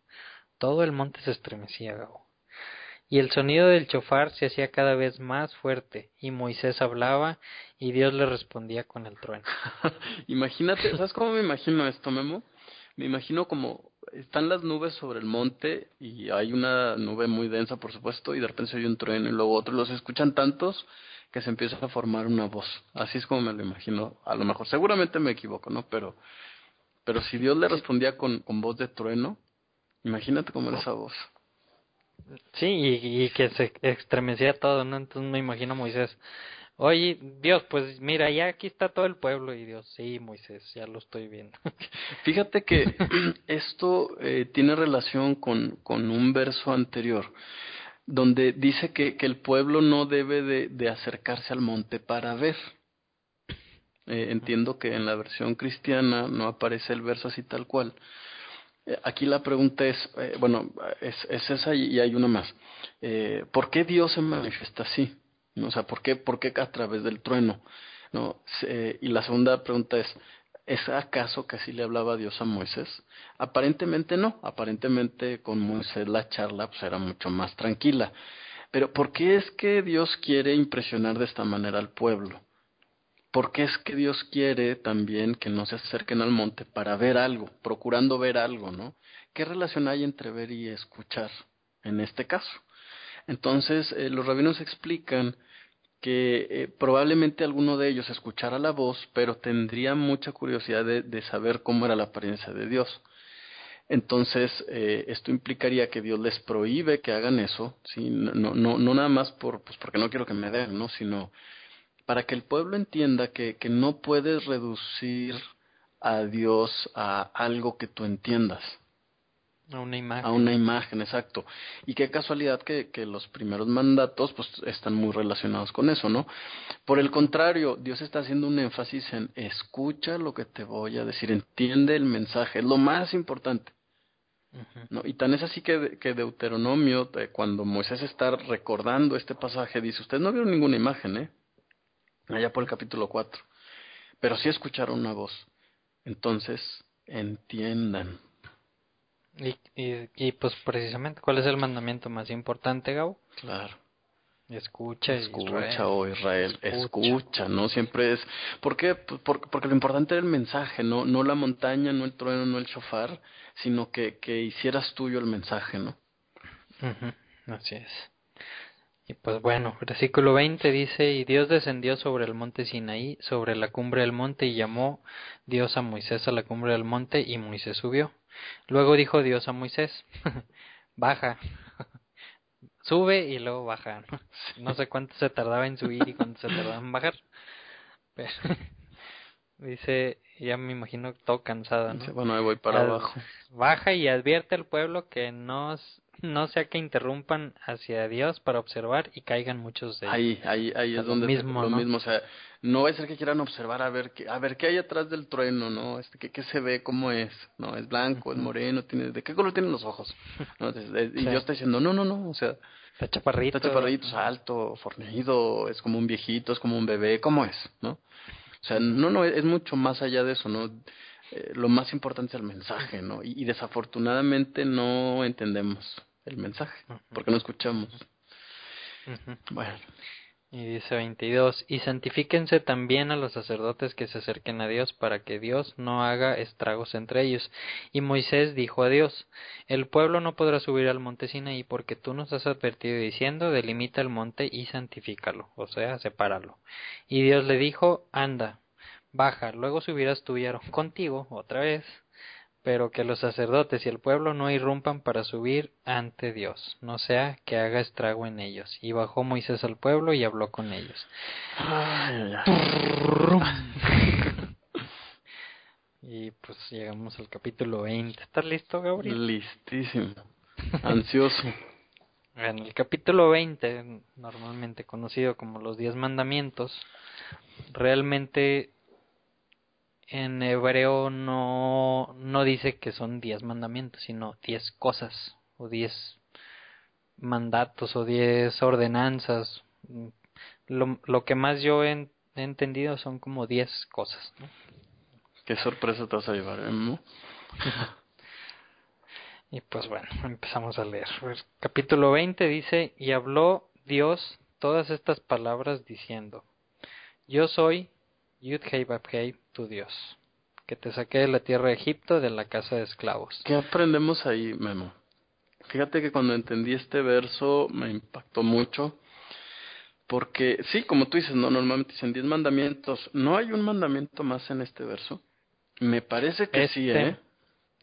Todo el monte se estremecía, Gabo. Y el sonido del chofar se hacía cada vez más fuerte, y Moisés hablaba, y Dios le respondía con el trueno. Imagínate, ¿sabes cómo me imagino esto, Memo? Me imagino como están las nubes sobre el monte y hay una nube muy densa, por supuesto, y de repente se oye un trueno y luego otro, los escuchan tantos que se empieza a formar una voz. Así es como me lo imagino. A lo mejor, seguramente me equivoco, ¿no? Pero, pero si Dios le respondía con, con voz de trueno, imagínate cómo era esa voz. Sí, y, y, que se estremecía todo, ¿no? Entonces me imagino a Moisés. Oye, Dios, pues mira, ya aquí está todo el pueblo. Y Dios, sí, Moisés, ya lo estoy viendo. Fíjate que esto eh, tiene relación con, con un verso anterior donde dice que, que el pueblo no debe de, de, acercarse al monte para ver. Eh, entiendo que en la versión cristiana no aparece el verso así tal cual. Eh, aquí la pregunta es, eh, bueno, es, es, esa y, hay una más. ¿Por qué Dios se manifiesta así? O sea, ¿por qué, por qué a través del trueno? ¿No? y la segunda pregunta es, ¿Es acaso que así le hablaba Dios a Moisés? Aparentemente no, aparentemente con Moisés la charla pues era mucho más tranquila. Pero ¿por qué es que Dios quiere impresionar de esta manera al pueblo? ¿Por qué es que Dios quiere también que no se acerquen al monte para ver algo, procurando ver algo, ¿no? ¿Qué relación hay entre ver y escuchar en este caso? Entonces, eh, los rabinos explican que eh, probablemente alguno de ellos escuchara la voz, pero tendría mucha curiosidad de, de saber cómo era la apariencia de Dios. Entonces, eh, esto implicaría que Dios les prohíbe que hagan eso, no, no, no nada más por, pues porque no quiero que me den, ¿no? sino para que el pueblo entienda que, que no puedes reducir a Dios a algo que tú entiendas. A una imagen. A una imagen, exacto. Y qué casualidad que, que los primeros mandatos pues están muy relacionados con eso, ¿no? Por el contrario, Dios está haciendo un énfasis en escucha lo que te voy a decir, entiende el mensaje, es lo más importante. ¿No? Y tan es así que, que Deuteronomio, eh, cuando Moisés está recordando este pasaje, dice, ustedes no vieron ninguna imagen, ¿eh? Allá por el capítulo 4. Pero sí escucharon una voz. Entonces, entiendan. Y, y, y, pues precisamente, ¿cuál es el mandamiento más importante, Gabo? Claro. Escucha, escucha, oh Israel, escucha. ¿no? Siempre es, ¿por qué? Porque, porque lo importante era el mensaje, no, no la montaña, no el trueno, no el shofar, sino que, que hicieras tuyo el mensaje, ¿no? Así es. Y pues bueno, versículo 20 dice, y Dios descendió sobre el monte Sinaí, sobre la cumbre del monte, y llamó Dios a Moisés a la cumbre del monte, y Moisés subió. Luego dijo Dios a Moisés, baja, sube y luego baja. No sé cuánto se tardaba en subir y cuánto se tardaba en bajar. Pero, dice, ya me imagino todo cansada, ¿no? Bueno, ahí voy para abajo. Baja y advierte al pueblo que no, no sea que interrumpan hacia Dios para observar y caigan muchos de ellos. Ahí, ahí, ahí es donde mismo, lo mismo, o sea, no va a ser que quieran observar a ver qué, a ver qué hay atrás del trueno, ¿no? Este, qué, qué se ve, cómo es, ¿no? Es blanco, es moreno, tiene, ¿de qué color tienen los ojos? ¿No? y yo estoy diciendo, no, no, no, o sea, está chaparrito, está chaparrito, es alto, fornido, es como un viejito, es como un bebé, ¿cómo es, no? O sea, no, no, es mucho más allá de eso, ¿no? Eh, lo más importante es el mensaje, ¿no? Y, y desafortunadamente no entendemos el mensaje, porque no escuchamos. Bueno. Y dice 22, y santifíquense también a los sacerdotes que se acerquen a Dios para que Dios no haga estragos entre ellos. Y Moisés dijo a Dios, el pueblo no podrá subir al monte Sinaí porque tú nos has advertido diciendo, delimita el monte y santifícalo, o sea, sepáralo. Y Dios le dijo, anda, baja, luego subirás tú y Aarón contigo, otra vez, pero que los sacerdotes y el pueblo no irrumpan para subir ante Dios, no sea que haga estrago en ellos. Y bajó Moisés al pueblo y habló con ellos. y pues llegamos al capítulo 20. ¿Estás listo, Gabriel? Listísimo. Ansioso. en el capítulo 20, normalmente conocido como los diez mandamientos, realmente en hebreo no, no dice que son diez mandamientos, sino diez cosas, o diez mandatos, o diez ordenanzas. Lo, lo que más yo he, entendido son como diez cosas. ¿no? Qué sorpresa te vas a llevar, ¿eh? y pues bueno, empezamos a leer. Capítulo 20 dice, y habló Dios todas estas palabras diciendo, yo soy Yud Hei tu Dios, que te saqué de la tierra de Egipto, de la casa de esclavos. ¿Qué aprendemos ahí, Memo? Fíjate que cuando entendí este verso me impactó mucho, porque sí, como tú dices, no normalmente dicen diez mandamientos, ¿no hay un mandamiento más en este verso? Me parece que sí, este, ¿eh?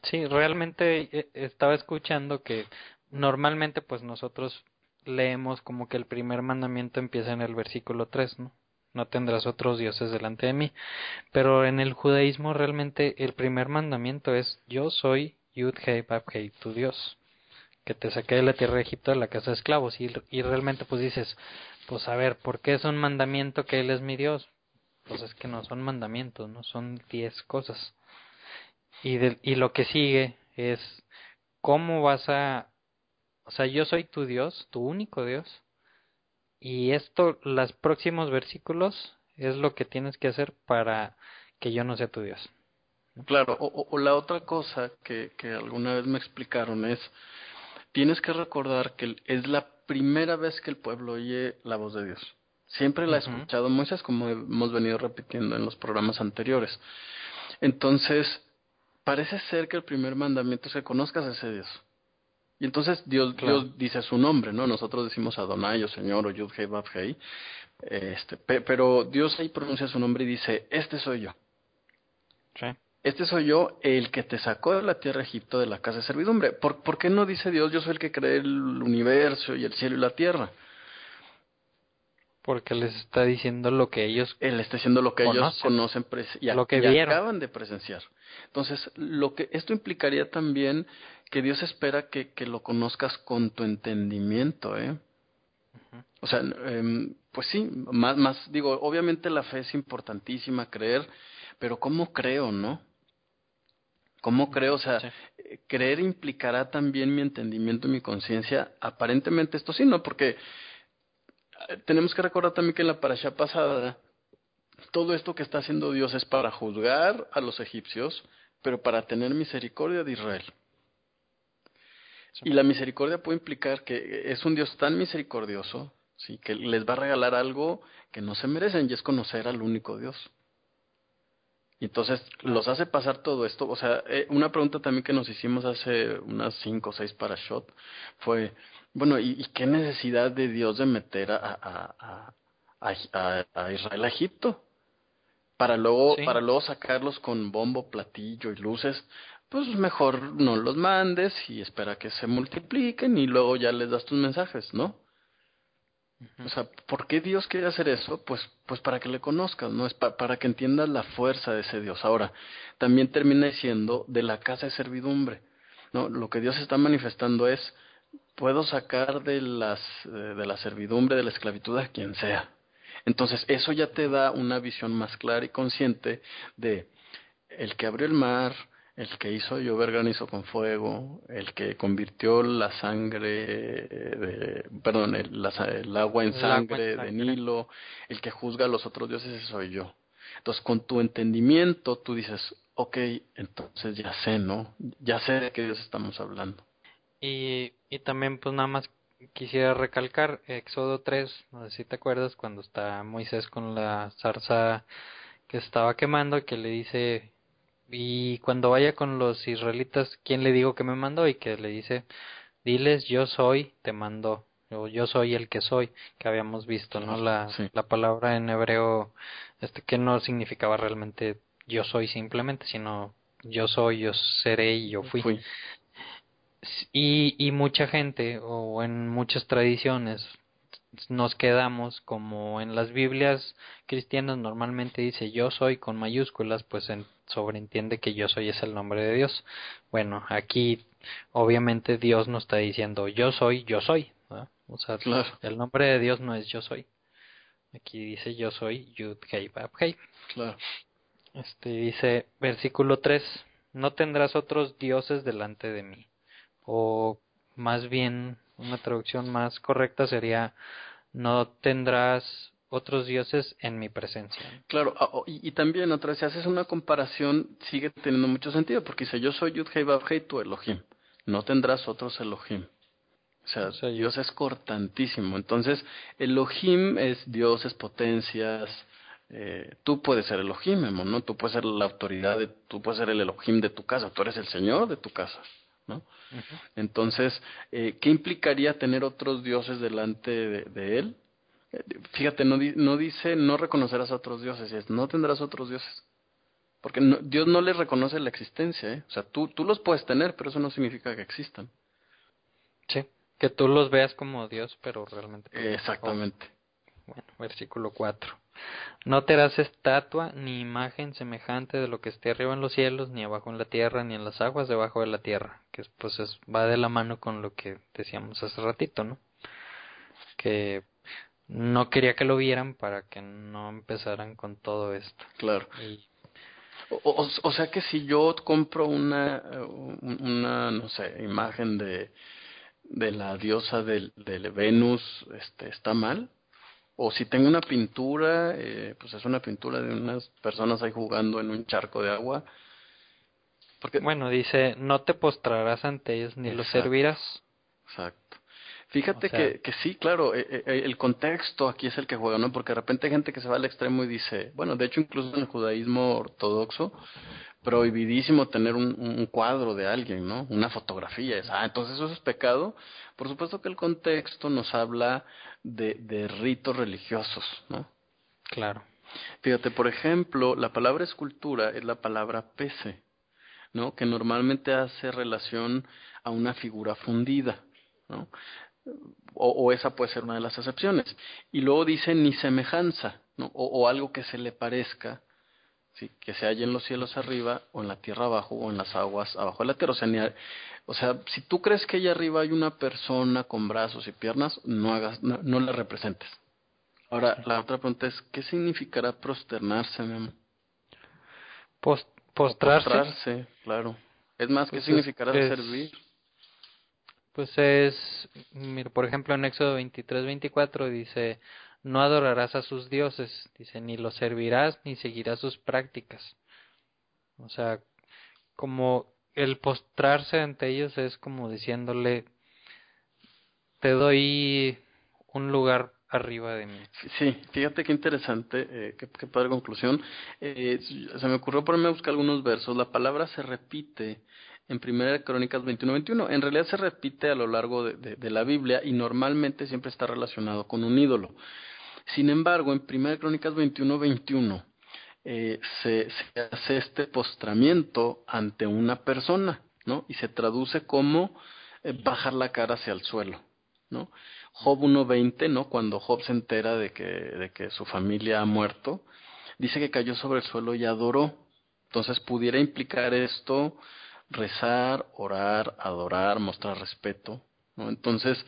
Sí, realmente eh, estaba escuchando que normalmente pues nosotros leemos como que el primer mandamiento empieza en el versículo 3, ¿no? No tendrás otros dioses delante de mí. Pero en el judaísmo realmente el primer mandamiento es yo soy Yud Hei Bab Hei, tu Dios, que te saqué de la tierra de Egipto de la casa de esclavos. Y, y realmente pues dices, pues a ver, ¿por qué es un mandamiento que Él es mi Dios? Pues es que no son mandamientos, no son diez cosas. Y, y lo que sigue es, ¿cómo vas a... O sea, yo soy tu Dios, tu único Dios, y esto, los próximos versículos, es lo que tienes que hacer para que yo no sea tu Dios. Claro, o, la otra cosa que, que alguna vez me explicaron es, tienes que recordar que es la primera vez que el pueblo oye la voz de Dios. Siempre la ha escuchado Moisés, como hemos venido repitiendo en los programas anteriores. Entonces, parece ser que el primer mandamiento es que conozcas a ese Dios. Y entonces Dios, Dios dice su nombre, ¿no? Nosotros decimos Adonai o Señor o Yud Hei Hei. Este, pero Dios ahí pronuncia su nombre y dice, este soy yo. Este soy yo, el que te sacó de la tierra de Egipto de la casa de servidumbre. ¿Por, ¿Por qué no dice Dios, yo soy el que cree el universo y el cielo y la tierra? Porque les está diciendo lo que ellos Él está diciendo lo que ellos conocen y, lo que acaban de presenciar. Entonces, lo que esto implicaría también que Dios espera que, que lo conozcas con tu entendimiento, ¿eh? O sea, eh, pues sí, más, más, digo, obviamente la fe es importantísima, creer, pero ¿cómo creo, no? ¿Cómo creo? O sea, creer implicará también mi entendimiento y mi conciencia. Aparentemente esto sí, ¿no? Porque eh, tenemos que recordar también que en la parasha pasada, todo esto que está haciendo Dios es para juzgar a los egipcios, pero para tener misericordia de Israel. Y la misericordia puede implicar que es un Dios tan misericordioso sí, que les va a regalar algo que no se merecen y es conocer al único Dios. Y entonces los hace pasar todo esto. O sea, eh, una pregunta también que nos hicimos hace unas cinco o seis para Shot fue, bueno, ¿y, qué necesidad de Dios de meter a, a, a, a Israel a Egipto? Para luego, para luego sacarlos con bombo, platillo y luces pues mejor no los mandes y espera que se multipliquen y luego ya les das tus mensajes, ¿no? O sea, ¿por qué Dios quiere hacer eso? Pues, pues para que le conozcas, ¿no? Es para que entiendas la fuerza de ese Dios. Ahora, también termina diciendo de la casa de servidumbre, ¿no? Lo que Dios está manifestando es, puedo sacar de, las, eh, de la servidumbre, de la esclavitud a quien sea. Entonces, eso ya te da una visión más clara y consciente de el que abrió el mar, el que hizo llover granizo con fuego, el que convirtió la sangre, de, perdón, el, agua en sangre de Nilo, el que juzga a los otros dioses, soy yo. Entonces, con tu entendimiento, tú dices, ok, entonces ya sé, ¿no? Ya sé de qué Dios estamos hablando. Y, y también, pues nada más quisiera recalcar, Éxodo 3, no sé si te acuerdas, cuando está Moisés con la zarza que estaba quemando, que le dice, y cuando vaya con los israelitas, ¿quién le digo que me mandó? Y que le dice, diles yo soy, te mandó, o yo soy el que soy, que habíamos visto, ¿no? La, la palabra en hebreo, este que no significaba realmente yo soy simplemente, sino yo soy, yo seré y yo fui. fui. Y, y mucha gente, o en muchas tradiciones, nos quedamos como en las Biblias cristianas normalmente dice yo soy con mayúsculas, pues en, sobreentiende que yo soy es el nombre de Dios. Bueno, aquí obviamente Dios no está diciendo yo soy, yo soy. O sea, el nombre de Dios no es yo soy. Aquí dice yo soy Yud Hei Bab Hei. Claro. Este dice versículo 3, no tendrás otros dioses delante de mí. O más bien una traducción más correcta sería no tendrás otros dioses en mi presencia. Claro, ah, oh, y, también otra vez, si haces una comparación, sigue teniendo mucho sentido, porque dice, yo soy Yud Hei Bab Hei, tu Elohim, no tendrás otros Elohim. O sea, Dios es cortantísimo. Entonces, Elohim es Dios, es potencias. Eh, tú puedes ser Elohim, ¿no? Tú puedes ser la autoridad, de, tú puedes ser el Elohim de tu casa, tú eres el Señor de tu casa. ¿No? Entonces, eh, ¿qué implicaría tener otros dioses delante de, él? Eh, fíjate, no, no, dice no reconocerás a otros dioses, es no tendrás otros dioses. Porque Dios no les reconoce la existencia, ¿eh? O sea, tú, tú los puedes tener, pero eso no significa que existan. Sí, que tú los veas como Dios, pero realmente... Exactamente. Bueno, versículo 4. No te harás estatua ni imagen semejante de lo que esté arriba en los cielos, ni abajo en la tierra, ni en las aguas debajo de la tierra, que pues es, va de la mano con lo que decíamos hace ratito, ¿no? Que no quería que lo vieran para que no empezaran con todo esto. Claro. O, o, sea que si yo compro una, una no sé, imagen de, de la diosa del, del Venus, este, ¿está mal? O si tengo una pintura, eh, pues es una pintura de unas personas ahí jugando en un charco de agua. Porque... Bueno, dice, no te postrarás ante ellos ni los servirás. Exacto. Fíjate que, que sí, claro, eh, eh, el contexto aquí es el que juega, ¿no? Porque de repente hay gente que se va al extremo y dice, bueno, de hecho incluso en el judaísmo ortodoxo, prohibidísimo tener un, un, cuadro de alguien, ¿no? Una fotografía. Ah, entonces eso es pecado. Por supuesto que el contexto nos habla de, de ritos religiosos, ¿no? Claro. Fíjate, por ejemplo, la palabra escultura es la palabra pese, ¿no? Que normalmente hace relación a una figura fundida, ¿no? O, o, esa puede ser una de las excepciones. Y luego dice ni semejanza, ¿no? O, o algo que se le parezca ¿sí? que se halle en los cielos arriba o en la tierra abajo o en las aguas abajo de la tierra. O sea, o sea, si tú crees que allá arriba hay una persona con brazos y piernas, no hagas, no, la representes. Ahora, la otra pregunta es, ¿qué significará prosternarse, Memo? postrarse. Postrarse, claro. Es más, ¿qué pues significará servir? Pues es, mira, por ejemplo, en Éxodo 23, 24 dice, no adorarás a sus dioses, dice, ni los servirás ni seguirás sus prácticas. O sea, como el postrarse ante ellos es como diciéndole, te doy un lugar arriba de mí. Sí, fíjate qué interesante, eh, qué, qué, padre conclusión. Eh, se me ocurrió ponerme a buscar algunos versos. La palabra se repite en Primera Crónicas 21-21. En realidad se repite a lo largo de, de, la Biblia y normalmente siempre está relacionado con un ídolo. Sin embargo, en Primera Crónicas 21-21 eh, se, se hace este postramiento ante una persona, ¿no? Y se traduce como eh, bajar la cara hacia el suelo, ¿no? Job 1.20, ¿no? Cuando Job se entera de que, de que su familia ha muerto, dice que cayó sobre el suelo y adoró. Entonces pudiera implicar esto rezar, orar, adorar, mostrar respeto, ¿no? Entonces,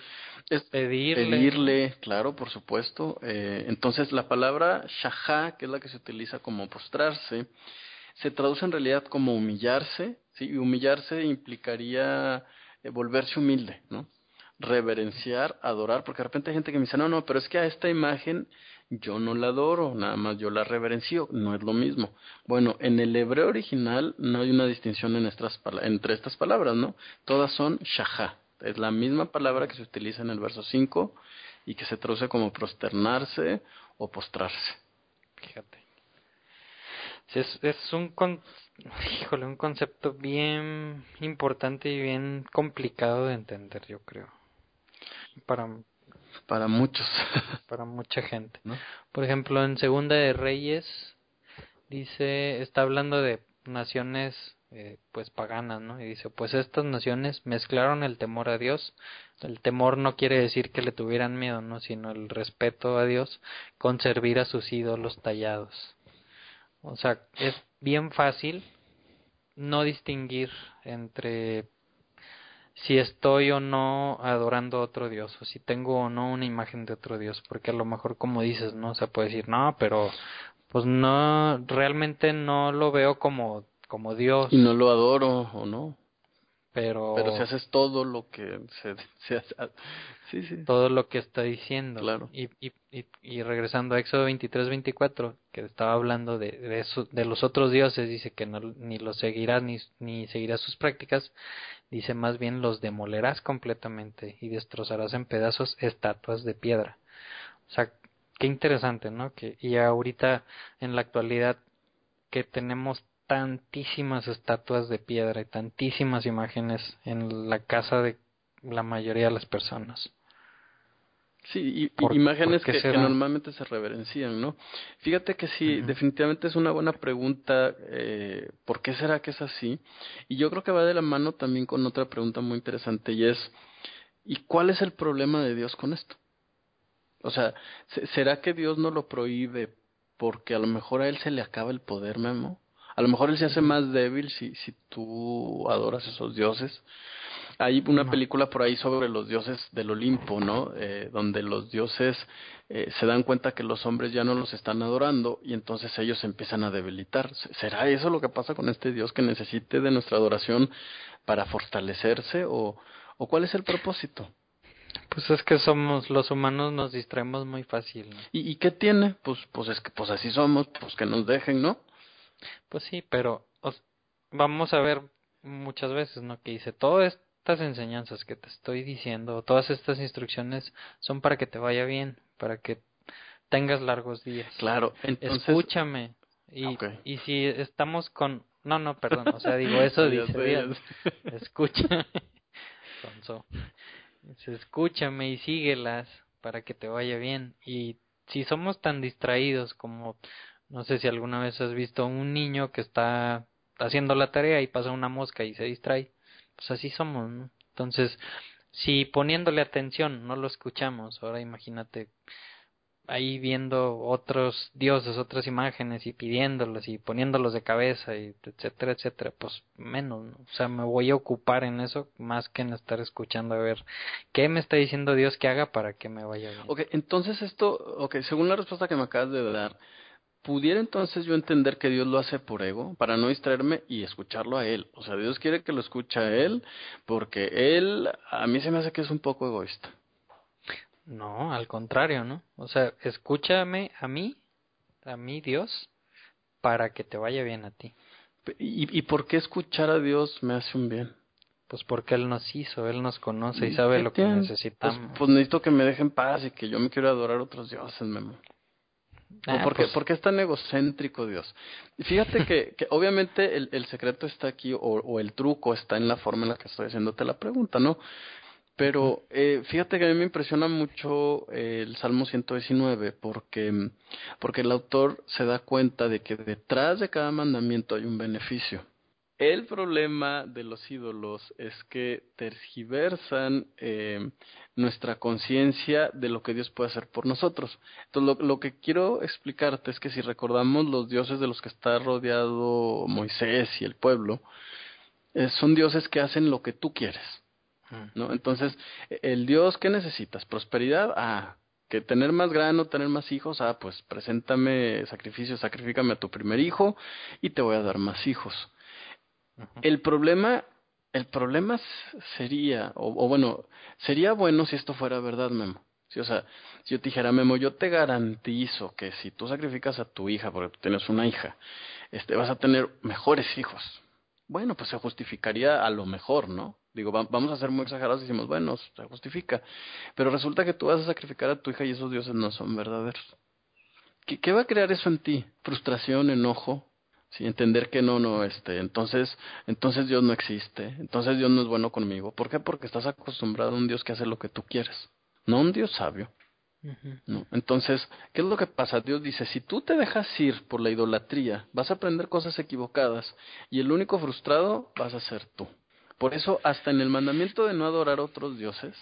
es pedirle. pedirle, claro, por supuesto. Eh, entonces, la palabra shahá, que es la que se utiliza como postrarse, se traduce en realidad como humillarse, ¿sí? Y humillarse implicaría eh, volverse humilde, ¿no? Reverenciar, adorar, porque de repente hay gente que me dice, no, no, pero es que a esta imagen yo no la adoro, nada más yo la reverencio, no es lo mismo. Bueno, en el hebreo original no hay una distinción en estas, entre estas palabras, ¿no? Todas son shahá, es la misma palabra que se utiliza en el verso 5 y que se traduce como prosternarse o postrarse. Fíjate. Es, es un, híjole, un concepto bien importante y bien complicado de entender, yo creo. Para, para muchos. para mucha gente. ¿no? Por ejemplo, en Segunda de Reyes dice, está hablando de naciones eh, pues paganas, ¿no? Y dice, pues estas naciones mezclaron el temor a Dios. El temor no quiere decir que le tuvieran miedo, ¿no? Sino el respeto a Dios con servir a sus ídolos tallados. O sea, es bien fácil no distinguir entre si estoy o no adorando a otro Dios, o si tengo o no una imagen de otro Dios, porque a lo mejor como dices, ¿no? se puede decir, no, pero pues no, realmente no lo veo como, como Dios. Y no lo adoro, ¿o no? Pero... Pero si haces todo lo que se, se hace, sí, sí. Todo lo que está diciendo. Claro. Y, y, y, y regresando a Éxodo 23, 24, que estaba hablando de, de, eso, de los otros dioses, dice que no, ni los seguirás ni, ni seguirás sus prácticas, dice más bien los demolerás completamente y destrozarás en pedazos estatuas de piedra. O sea, qué interesante, ¿no? Que y ahorita en la actualidad que tenemos tantísimas estatuas de piedra y tantísimas imágenes en la casa de la mayoría de las personas. Sí, y, imágenes que, que, normalmente se reverencian, ¿no? Fíjate que sí, uh -huh. definitivamente es una buena pregunta, eh, ¿por qué será que es así? Y yo creo que va de la mano también con otra pregunta muy interesante y es, ¿y cuál es el problema de Dios con esto? O sea, ¿será que Dios no lo prohíbe porque a lo mejor a Él se le acaba el poder, Memo? A lo mejor Él se hace más débil si, si tú adoras a esos dioses. Hay una no. película por ahí sobre los dioses del Olimpo, ¿no? Eh, donde los dioses eh, se dan cuenta que los hombres ya no los están adorando y entonces ellos empiezan a debilitar. ¿Será eso lo que pasa con este Dios que necesite de nuestra adoración para fortalecerse o, o cuál es el propósito? Pues es que somos los humanos nos distraemos muy fácil. ¿no? ¿Y, ¿Y qué tiene? Pues pues es que pues así somos, pues que nos dejen, ¿no? Pues sí, pero os, vamos a ver muchas veces, ¿no? Que dice, todas estas enseñanzas que te estoy diciendo, todas estas instrucciones son para que te vaya bien, para que tengas largos días. Claro, entonces... Escúchame. Y, okay. y si estamos con... No, no, perdón, o sea, digo, eso dice Dios. Escúchame. Escúchame y síguelas para que te vaya bien. Y si somos tan distraídos como no sé si alguna vez has visto un niño que está haciendo la tarea y pasa una mosca y se distrae. Pues así somos, ¿no? Entonces, si poniéndole atención no lo escuchamos, ahora imagínate ahí viendo otros dioses, otras imágenes y pidiéndolos y poniéndolos de cabeza y etcétera, etcétera, pues menos, ¿no? O sea, me voy a ocupar en eso más que en estar escuchando a ver qué me está diciendo Dios que haga para que me vaya bien. Ok, entonces esto, ok, según la respuesta que me acabas de dar, ¿pudiera entonces yo entender que Dios lo hace por ego, para no distraerme y escucharlo a Él? O sea, Dios quiere que lo escuche a Él, porque Él, a mí se me hace que es un poco egoísta. No, al contrario, ¿no? O sea, escúchame a mí, a mí Dios, para que te vaya bien a ti. ¿Y, y por qué escuchar a Dios me hace un bien? Pues porque Él nos hizo, Él nos conoce y sabe lo que Pues, necesitamos. pues necesito que me dejen paz y que yo me quiero adorar a otros dioses, Memo. No, Ah, ¿por, qué, pues- por qué es tan egocéntrico Dios? Y Fíjate que, que obviamente el, el secreto está aquí, o, o el truco está en la forma en la que estoy haciéndote la pregunta, ¿no? Pero eh, fíjate que a mí me impresiona mucho eh, el Salmo 119 porque, porque el autor se da cuenta de que detrás de cada mandamiento hay un beneficio. El problema de los ídolos es que tergiversan eh, nuestra conciencia de lo que Dios puede hacer por nosotros. Entonces, lo, lo que quiero explicarte es que si recordamos los dioses de los que está rodeado Moisés y el pueblo, eh, son dioses que hacen lo que tú quieres. Mm. ¿no? Entonces, el Dios, ¿qué necesitas? ¿Prosperidad? Ah, que tener más grano, tener más hijos, ah, pues preséntame sacrificio, sacrifícame a tu primer hijo y te voy a dar más hijos. El problema, el problema sería, o, bueno, sería bueno si esto fuera verdad, Memo. O sea, si yo te dijera, Memo, yo te garantizo que si tú sacrificas a tu hija, porque tú tienes una hija, este, vas a tener mejores hijos. Bueno, pues se justificaría a lo mejor, ¿no? Digo, va- vamos a ser muy exagerados y decimos, bueno, se justifica. Pero resulta que tú vas a sacrificar a tu hija y esos dioses no son verdaderos. ¿Qué, qué va a crear eso en ti? Frustración, enojo, sí, entender que no, no, este, entonces, entonces Dios no existe, entonces Dios no es bueno conmigo. ¿Por qué? Porque estás acostumbrado a un Dios que hace lo que tú quieres, no un Dios sabio. ¿no? Entonces, ¿qué es lo que pasa? Dios dice, si tú te dejas ir por la idolatría, vas a aprender cosas equivocadas y el único frustrado vas a ser tú. Por eso, hasta en el mandamiento de no adorar a otros dioses,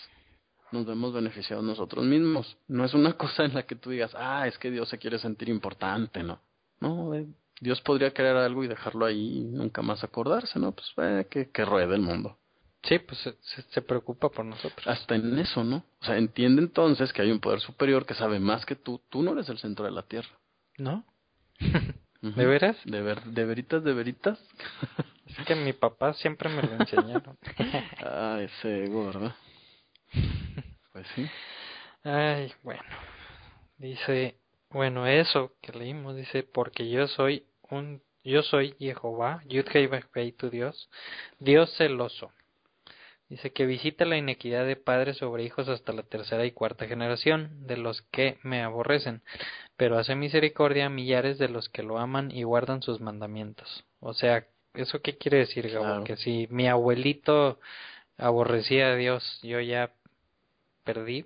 nos vemos beneficiados nosotros mismos. No es una cosa en la que tú digas, ah, es que Dios se quiere sentir importante, ¿no? No, eh, Dios podría crear algo y dejarlo ahí y nunca más acordarse, ¿no? Pues eh, que, que ruede el mundo. Sí, pues se, se- preocupa por nosotros. Hasta en eso, ¿no? O sea, entiende entonces que hay un poder superior que sabe más que tú. Tú no eres el centro de la tierra. ¿No? ¿De veras? ¿De, ver, de veritas, de veritas? Es que mi papá siempre me lo enseñaron. ah, ese ¿verdad? Pues sí. Ay, bueno. Dice, bueno, eso que leímos dice, porque yo soy un yo soy Jehová, Yudhei tu Dios, Dios celoso. Dice que visita la inequidad de padres sobre hijos hasta la tercera y cuarta generación de los que me aborrecen, pero hace misericordia a millares de los que lo aman y guardan sus mandamientos. O sea, ¿eso qué quiere decir, Gabo? Claro. Que si mi abuelito aborrecía a Dios, yo ya perdí.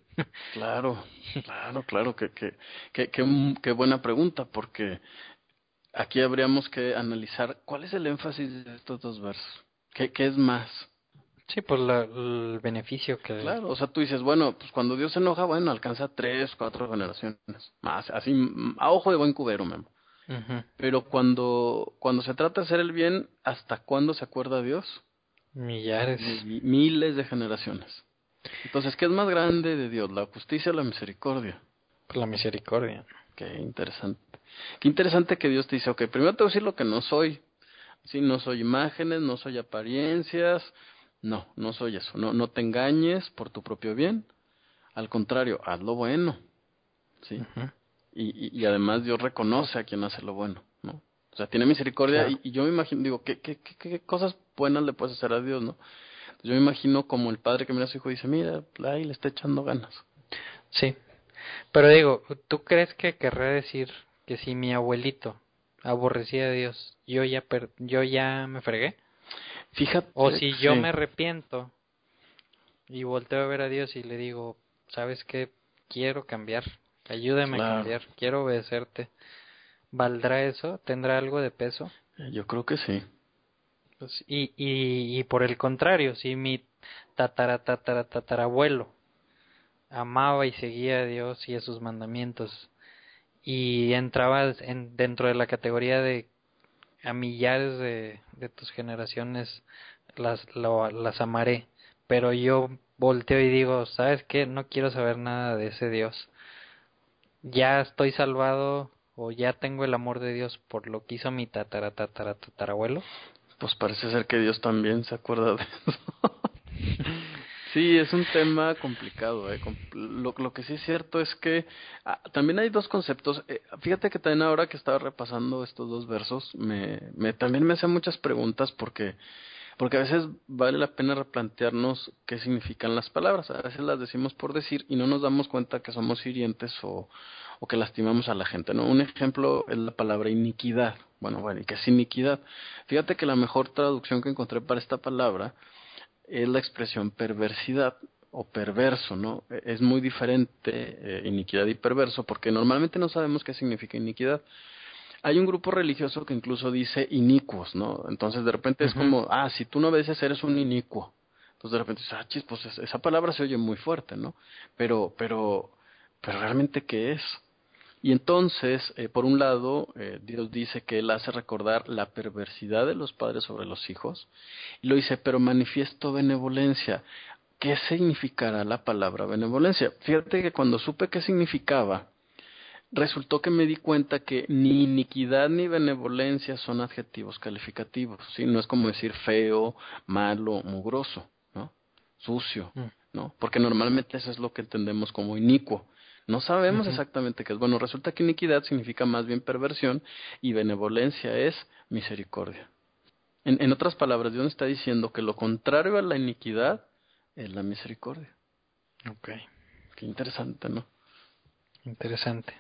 Claro, claro, claro, que, que, que, que, buena pregunta, porque aquí habríamos que analizar cuál es el énfasis de estos dos versos. ¿Qué, qué es más? Sí, pues la- el beneficio que... Claro, o sea, tú dices, bueno, pues cuando Dios se enoja, bueno, alcanza tres, cuatro generaciones, más, así, a ojo de buen cubero, Memo. Pero cuando, cuando se trata de hacer el bien, ¿hasta cuándo se acuerda Dios? Millares. Mi- Miles de generaciones. Entonces, ¿qué es más grande de Dios? ¿La justicia o la misericordia? Por la misericordia. Qué interesante. Qué interesante que Dios te dice, ok, primero te voy a decir lo que no soy. Sí, no soy imágenes, no soy apariencias. No, no soy eso. No, no te engañes por tu propio bien. Al contrario, haz lo bueno. Sí. Y, y, y además Dios reconoce a quien hace lo bueno, ¿no? O sea, tiene misericordia Claro. y, y yo me imagino, digo, ¿qué, qué, qué, qué cosas buenas le puedes hacer a Dios, no? Yo me imagino como el padre que mira a su hijo y dice, mira, ahí le está echando ganas. Sí. Pero digo, ¿tú crees que querrá decir que si mi abuelito aborrecía a Dios, yo ya per- yo ya me fregué? Fíjate. O si yo sí. me arrepiento y volteo a ver a Dios y le digo, ¿sabes qué? Quiero cambiar. Ayúdame a cambiar. Quiero obedecerte. ¿Valdrá eso? ¿Tendrá algo de peso? Yo creo que sí. Pues, y, y, por el contrario, si mi tatara, tatara, tatarabuelo amaba y seguía a Dios y a sus mandamientos y entraba en, dentro de la categoría de a millares de, de tus generaciones las, lo- las amaré, pero yo volteo y digo, ¿sabes qué? No quiero saber nada de ese Dios. Ya estoy salvado o ya tengo el amor de Dios por lo que hizo mi tatara, tatara, tatarabuelo. Pues parece ser que Dios también se acuerda de eso. sí, es un tema complicado. Eh. Lo que sí es cierto es que ah, también hay dos conceptos. Eh, fíjate que también ahora que estaba repasando estos dos versos, me, me también me hacen muchas preguntas porque porque a veces vale la pena replantearnos qué significan las palabras. A veces las decimos por decir y no nos damos cuenta que somos hirientes o, o que lastimamos a la gente. ¿no? Un ejemplo es la palabra iniquidad. Bueno, bueno, ¿y qué es iniquidad? Fíjate que la mejor traducción que encontré para esta palabra es la expresión perversidad o perverso, ¿no? E, es muy diferente eh, iniquidad y perverso porque normalmente no sabemos qué significa iniquidad. Hay un grupo religioso que incluso dice inicuos, ¿no? Entonces de repente es como, ah, si tú no obedeces eres un inicuo. Entonces de repente dices, ah, chis, pues esa palabra se oye muy fuerte, ¿no? Pero, pero, pero realmente ¿qué es? Y entonces, eh, por un lado, eh, Dios dice que Él hace recordar la perversidad de los padres sobre los hijos, y lo dice, pero manifiesto benevolencia. ¿Qué significará la palabra benevolencia? Fíjate que cuando supe qué significaba, resultó que me di cuenta que ni iniquidad ni benevolencia son adjetivos calificativos, ¿sí? No es como decir feo, malo, mugroso, ¿no? Sucio, mm. ¿no? Porque normalmente eso es lo que entendemos como inicuo. No sabemos exactamente qué es. Bueno, resulta que iniquidad significa más bien perversión y benevolencia es misericordia. En, en otras palabras, Dios está diciendo que lo contrario a la iniquidad es la misericordia. Ok. Qué interesante, ¿no? Interesante.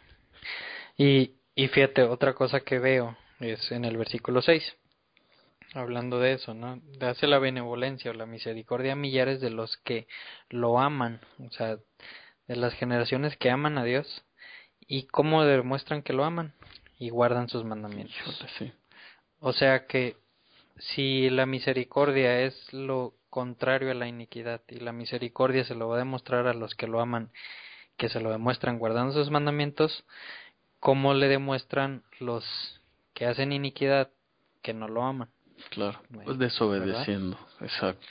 Y, y fíjate, otra cosa que veo es en el versículo 6, hablando de eso, ¿no? Hace la benevolencia o la misericordia a millares de los que lo aman, o sea, de las generaciones que aman a Dios y cómo demuestran que lo aman y guardan sus mandamientos. Sí. O sea que si la misericordia es lo contrario a la iniquidad y la misericordia se lo va a demostrar a los que lo aman, que se lo demuestran guardando sus mandamientos, ¿cómo le demuestran los que hacen iniquidad que no lo aman? Claro, pues desobedeciendo, exacto.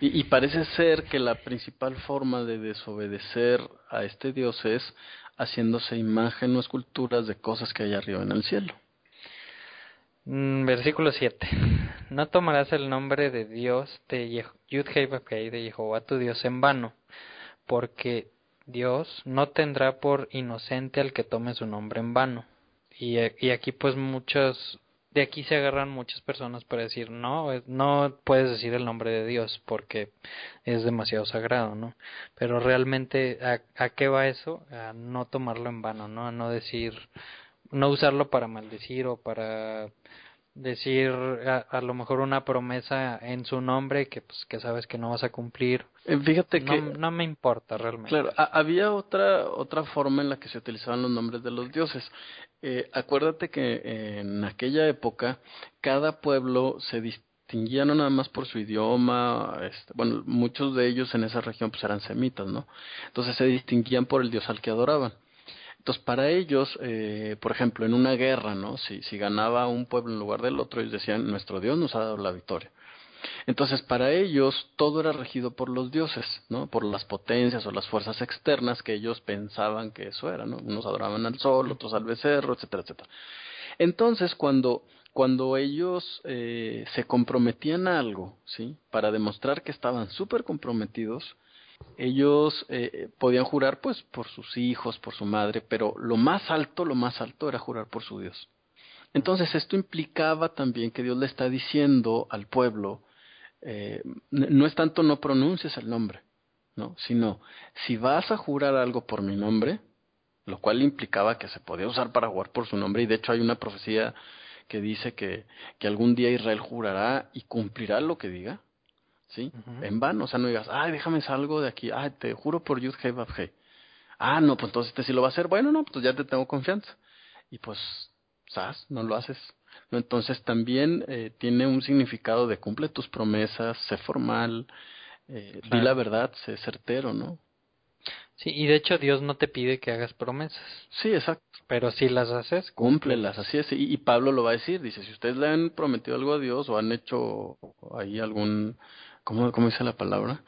Y, parece ser que la principal forma de desobedecer a este Dios es haciéndose imagen o esculturas de cosas que hay arriba en el cielo. Mm, versículo 7. No tomarás el nombre de Dios de Yud de Jehová tu Dios en vano, porque Dios no tendrá por inocente al que tome su nombre en vano. Y, y aquí pues muchos, de aquí se agarran muchas personas para decir, no, no puedes decir el nombre de Dios porque es demasiado sagrado, ¿no? Pero realmente, ¿a, a qué va eso? A no tomarlo en vano, ¿no? A no decir, no usarlo para maldecir o para decir a, lo mejor una promesa en su nombre que pues que sabes que no vas a cumplir. Eh, fíjate no, que no me importa realmente. Claro había otra otra forma en la que se utilizaban los nombres de los dioses. Eh, acuérdate que en aquella época cada pueblo se distinguía no nada más por su idioma este, bueno muchos de ellos en esa región pues eran semitas no entonces se distinguían por el dios al que adoraban entonces, para ellos, eh, por ejemplo, en una guerra, ¿no? Si, si ganaba un pueblo en lugar del otro, ellos decían, nuestro Dios nos ha dado la victoria. Entonces, para ellos, todo era regido por los dioses, ¿no? Por las potencias o las fuerzas externas que ellos pensaban que eso era, ¿no? Unos adoraban al sol, otros al becerro, etcétera, etcétera. Entonces, cuando, cuando ellos eh, se comprometían a algo, ¿sí? Para demostrar que estaban súper comprometidos, ellos eh, podían jurar pues por sus hijos, por su madre, pero lo más alto, lo más alto era jurar por su Dios. Entonces esto implicaba también que Dios le está diciendo al pueblo, eh, no es tanto no pronuncies el nombre, no, sino si vas a jurar algo por mi nombre, lo cual implicaba que se podía usar para jurar por su nombre y de hecho hay una profecía que dice que, que algún día Israel jurará y cumplirá lo que diga. ¿Sí? En vano, o sea, no digas, ay, déjame salgo de aquí, ay, te juro por Yud Hei. Ah, no, pues entonces este sí lo va a hacer, bueno, no, pues ya te tengo confianza. Y pues, ¿sabes? No lo haces. ¿No? Entonces también eh, tiene un significado de cumple tus promesas, sé formal, eh, di la verdad, sé certero, ¿no? Sí, y de hecho Dios no te pide que hagas promesas. Sí, exacto. Pero si las haces, cúmplelas, así es. Y, y, Pablo lo va a decir, dice, si ustedes le han prometido algo a Dios o han hecho ahí algún ¿cómo, cómo dice la palabra?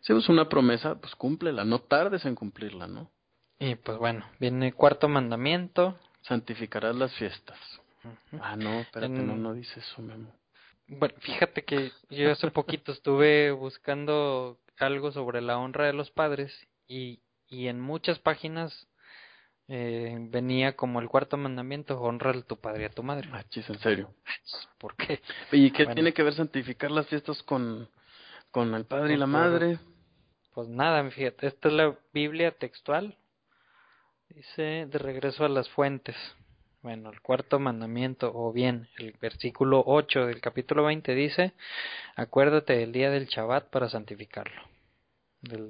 Si es una promesa, pues cúmplela, no tardes en cumplirla, ¿no? Y pues bueno, viene el cuarto mandamiento. Santificarás las fiestas. Ah, no, espérate, no, no dice eso, Memo. Bueno, fíjate que yo hace poquito estuve buscando algo sobre la honra de los padres y, y en muchas páginas eh, venía como el cuarto mandamiento, honra a tu padre y a tu madre. Ah, chis, en serio. ¿Por qué? ¿Y qué tiene que ver santificar las fiestas con, con el padre y la madre? Pues nada, fíjate, esta es la Biblia textual. Dice de regreso a las fuentes. Bueno, el cuarto mandamiento, o bien el versículo 8 del capítulo 20 dice, acuérdate del día del Shabbat para santificarlo.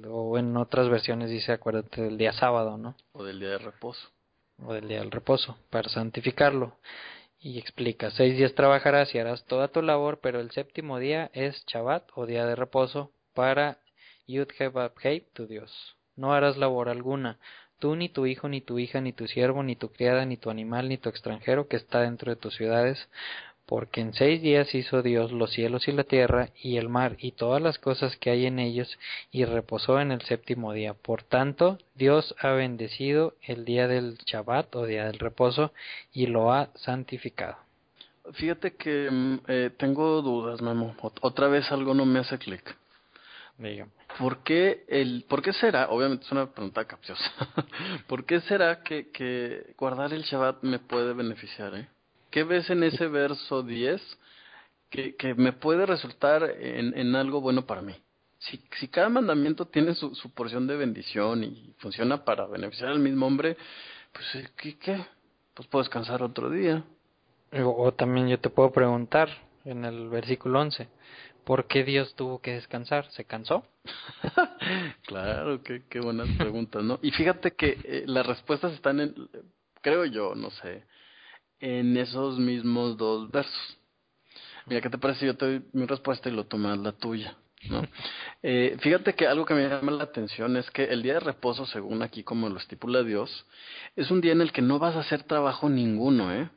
o en otras versiones dice, acuérdate del día sábado, ¿no? O del día de reposo. O del día del reposo, para santificarlo. Y explica, seis días trabajarás y harás toda tu labor, pero el séptimo día es Shabbat o día de reposo para Yud tu Dios. No harás labor alguna, tú ni tu hijo, ni tu hija, ni tu siervo, ni tu criada, ni tu animal, ni tu extranjero que está dentro de tus ciudades, porque en seis días hizo Dios los cielos y la tierra y el mar y todas las cosas que hay en ellos, y reposó en el séptimo día. Por tanto, Dios ha bendecido el día del Shabbat o día del reposo y lo ha santificado. Fíjate que mm, eh, tengo dudas, Memo. Otra vez algo no me hace clic. Dígame. ¿Por qué, el, ¿Por qué será, obviamente es una pregunta capciosa, ¿por qué será que, que guardar el Shabbat me puede beneficiar? Eh? ¿Qué ves en ese verso 10 que, que me puede resultar en, en algo bueno para mí? Si, si cada mandamiento tiene su, su porción de bendición y funciona para beneficiar al mismo hombre, pues eh, ¿qué? qué? Pues puedo descansar otro día. O, o también yo te puedo preguntar en el versículo 11, ¿por qué Dios tuvo que descansar? ¿Se cansó? claro, qué, qué buenas preguntas, ¿no? Y fíjate que eh, las respuestas están en, creo yo, no sé, en esos mismos dos versos. Mira, ¿qué te parece? Yo te doy mi respuesta y lo tomas la tuya. ¿no? Eh, fíjate que algo que me llama la atención es que el día de reposo, según aquí como lo estipula Dios, es un día en el que no vas a hacer trabajo ninguno, ¿eh?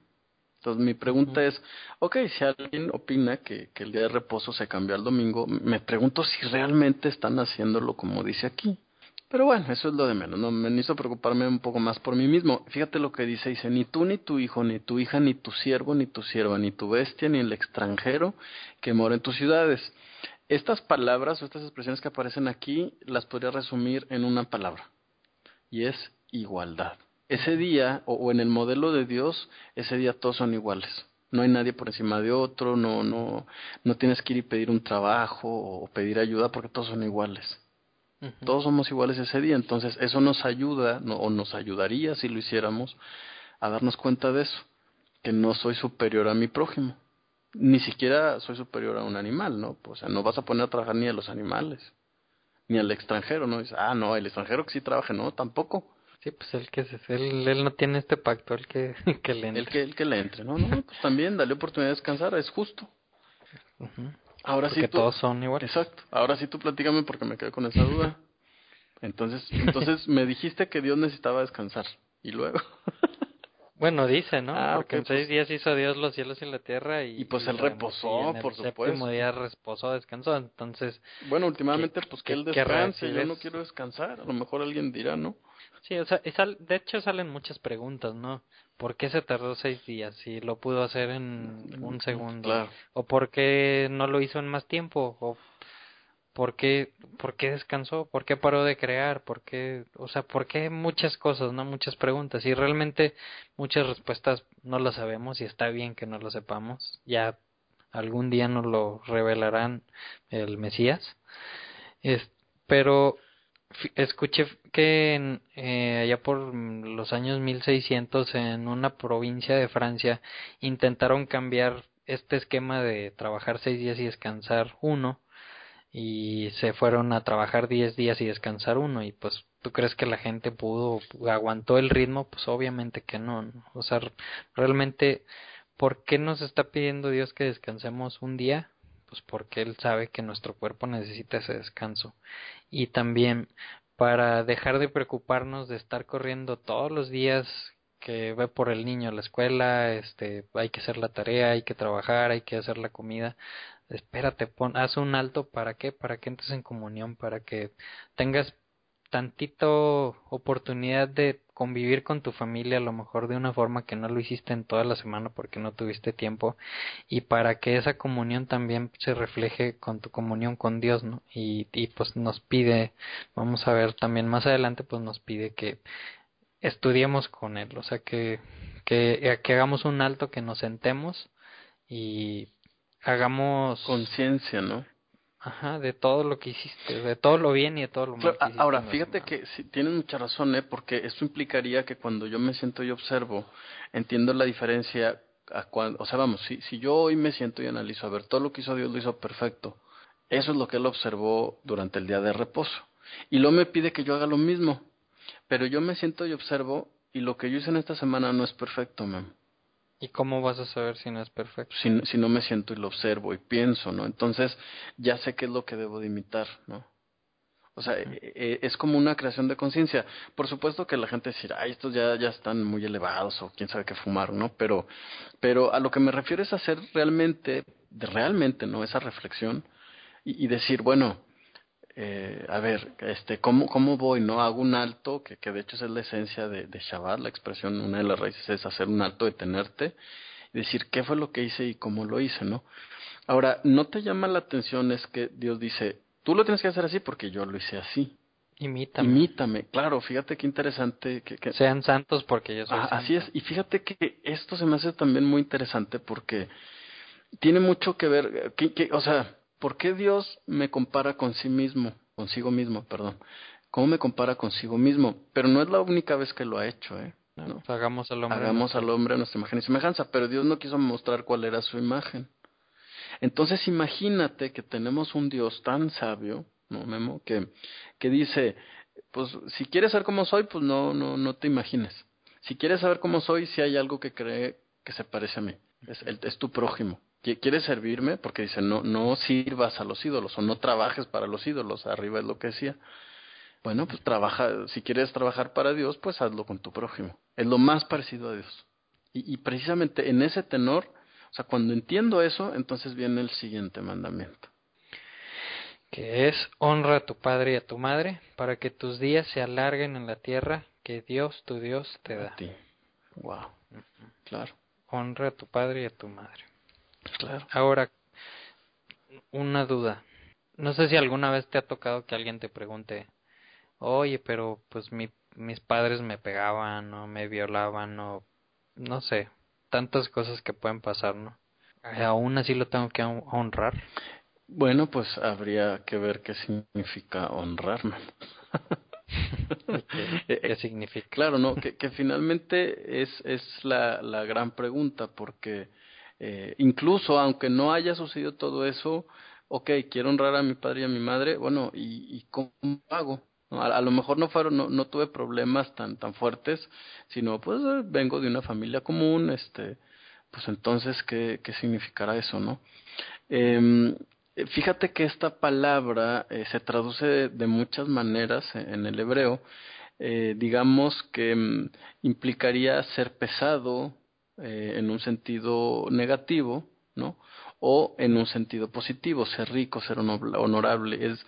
Entonces mi pregunta es, ok, si alguien opina que, que el día de reposo se cambió al domingo, me pregunto si realmente están haciéndolo como dice aquí. Pero bueno, eso es lo de menos, no me hizo preocuparme un poco más por mí mismo. Fíjate lo que dice, dice, ni tú, ni tu hijo, ni tu hija, ni tu siervo, ni tu sierva, ni tu bestia, ni el extranjero que mora en tus ciudades. Estas palabras o estas expresiones que aparecen aquí las podría resumir en una palabra, y es igualdad ese día, o, en el modelo de Dios, ese día todos son iguales. No hay nadie por encima de otro, no, no, no tienes que ir y pedir un trabajo o pedir ayuda porque todos son iguales. Todos somos iguales ese día, entonces eso nos ayuda, o nos ayudaría si lo hiciéramos, a darnos cuenta de eso, que no soy superior a mi prójimo, ni siquiera soy superior a un animal, ¿no? O sea, no vas a poner a trabajar ni a los animales, ni al extranjero, ¿no? Dice, ah, no, el extranjero que sí trabaje, no, tampoco. Sí, pues el que él, él no tiene este pacto, el que, que le entre. El que, el que le entre, ¿no? No, pues también dale oportunidad de descansar, es justo. Ahora porque sí tú, todos son iguales. Exacto. Ahora sí tú platícame porque me quedé con esa duda. Entonces, entonces me dijiste que Dios necesitaba descansar. ¿Y luego? Bueno, dice, ¿no? Ah, Porque en pues seis días hizo Dios los cielos y la tierra y... Y pues él y reposó, en el por supuesto. día reposó, descansó, entonces... Bueno, últimamente ¿Qué- pues que qué- él descanse, yo no quiero descansar. A lo mejor alguien dirá, ¿no? Sí, o sea, sal- de hecho salen muchas preguntas, ¿no? ¿Por qué se tardó seis días si lo pudo hacer en un segundo? Claro. ¿O por qué no lo hizo en más tiempo? ¿O por qué, por qué descansó? ¿Por qué paró de crear? ¿Por qué, o sea, por qué muchas cosas, ¿no? Muchas preguntas. Y realmente muchas respuestas no las sabemos y está bien que no lo sepamos. Ya algún día nos lo revelarán el Mesías. Es, pero escuché que en, eh, allá por mm, los años 1600 en una provincia de Francia intentaron cambiar este esquema de trabajar seis días y descansar uno y se fueron a trabajar diez días y descansar uno y pues tú crees que la gente pudo aguantó el ritmo pues obviamente que no, ¿no? o sea realmente ¿por qué nos está pidiendo Dios que descansemos un día? Pues porque él sabe que nuestro cuerpo necesita ese descanso y también para dejar de preocuparnos de estar corriendo todos los días que ve por el niño a la escuela, este, hay que hacer la tarea, hay que trabajar, hay que hacer la comida. Espérate, pon, haz un alto, ¿para qué? Para que entres en comunión, para que tengas tantito oportunidad de convivir con tu familia, a lo mejor de una forma que no lo hiciste en toda la semana porque no tuviste tiempo, y para que esa comunión también se refleje con tu comunión con Dios, ¿no? Y, y pues nos pide, vamos a ver también más adelante, pues nos pide que estudiemos con él, o sea, que, que, que hagamos un alto, que nos sentemos y hagamos conciencia, ¿no? Ajá, de todo lo que hiciste, de todo lo bien y de todo lo mal. ahora, fíjate que sí, tienes mucha razón, ¿eh? Porque esto implicaría que cuando yo me siento y observo, entiendo la diferencia a cuando, o sea, vamos, si, si yo hoy me siento y analizo, a ver, todo lo que hizo Dios lo hizo perfecto. Eso es lo que él observó durante el día de reposo. Y luego me pide que yo haga lo mismo. Pero yo me siento y observo y lo que yo hice en esta semana no es perfecto, mam. ¿Y cómo vas a saber si no es perfecto? Si, si no me siento y lo observo y pienso, ¿no? Entonces ya sé qué es lo que debo de imitar, ¿no? O sea, e, e, es como una creación de conciencia. Por supuesto que la gente dirá, ay, estos ya, ya están muy elevados o quién sabe qué fumar, ¿no? Pero, pero a lo que me refiero es hacer realmente, realmente, ¿no? Esa reflexión y, y decir, bueno, eh, a ver, este, ¿cómo, ¿cómo voy? ¿No? Hago un alto, que, que de hecho es la esencia de, de Shabbat, la expresión, una de las raíces es hacer un alto, detenerte, y decir qué fue lo que hice y cómo lo hice, ¿no? Ahora, no te llama la atención es que Dios dice, tú lo tienes que hacer así porque yo lo hice así. Imítame. Imítame, claro, fíjate qué interesante. Que, que... Sean santos porque yo soy ah, Así es, y fíjate que esto se me hace también muy interesante porque tiene mucho que ver, que, que, o sea, ¿por qué Dios me compara con sí mismo, consigo mismo, perdón? ¿Cómo me compara consigo mismo? Pero no es la única vez que lo ha hecho, ¿eh? ¿No? Pues hagamos al hombre. Hagamos al hombre a nuestra imagen y semejanza, pero Dios no quiso mostrar cuál era su imagen. Entonces imagínate que tenemos un Dios tan sabio, ¿no, Memo? Que, que dice, pues si quieres saber cómo soy, pues no, no, no te imagines. Si quieres saber cómo soy, si hay algo que cree que se parece a mí, es, es tu prójimo quieres servirme, porque dice, no, no sirvas a los ídolos o no trabajes para los ídolos, arriba es lo que decía. Bueno, pues trabaja, si quieres trabajar para Dios, pues hazlo con tu prójimo. Es lo más parecido a Dios. Y, y precisamente en ese tenor, o sea, cuando entiendo eso, entonces viene el siguiente mandamiento. Que es honra a tu padre y a tu madre para que tus días se alarguen en la tierra que Dios, tu Dios, te da. A ti. Wow. Claro. Honra a tu padre y a tu madre. Claro. Ahora, una duda. No sé si alguna vez te ha tocado que alguien te pregunte, oye, pero pues mi, mis padres me pegaban o me violaban o no sé, tantas cosas que pueden pasar, ¿no? Aún así lo tengo que honrar. Bueno, pues habría que ver qué significa honrarme. ¿Qué, ¿Qué, significa? Claro, no, que, que finalmente es, es la, la gran pregunta, porque eh, incluso aunque no haya sucedido todo eso, ok, quiero honrar a mi padre y a mi madre, bueno, ¿y, cómo hago? A, lo mejor no fueron, no, no, tuve problemas tan, tan fuertes, sino pues eh, vengo de una familia común, este, pues entonces, ¿qué, qué significará eso, no? Eh, fíjate que esta palabra eh, se traduce de, muchas maneras en el hebreo, digamos que mm, implicaría ser pesado, eh, en un sentido negativo, ¿no? O en un sentido positivo, ser rico, ser honorable. Es,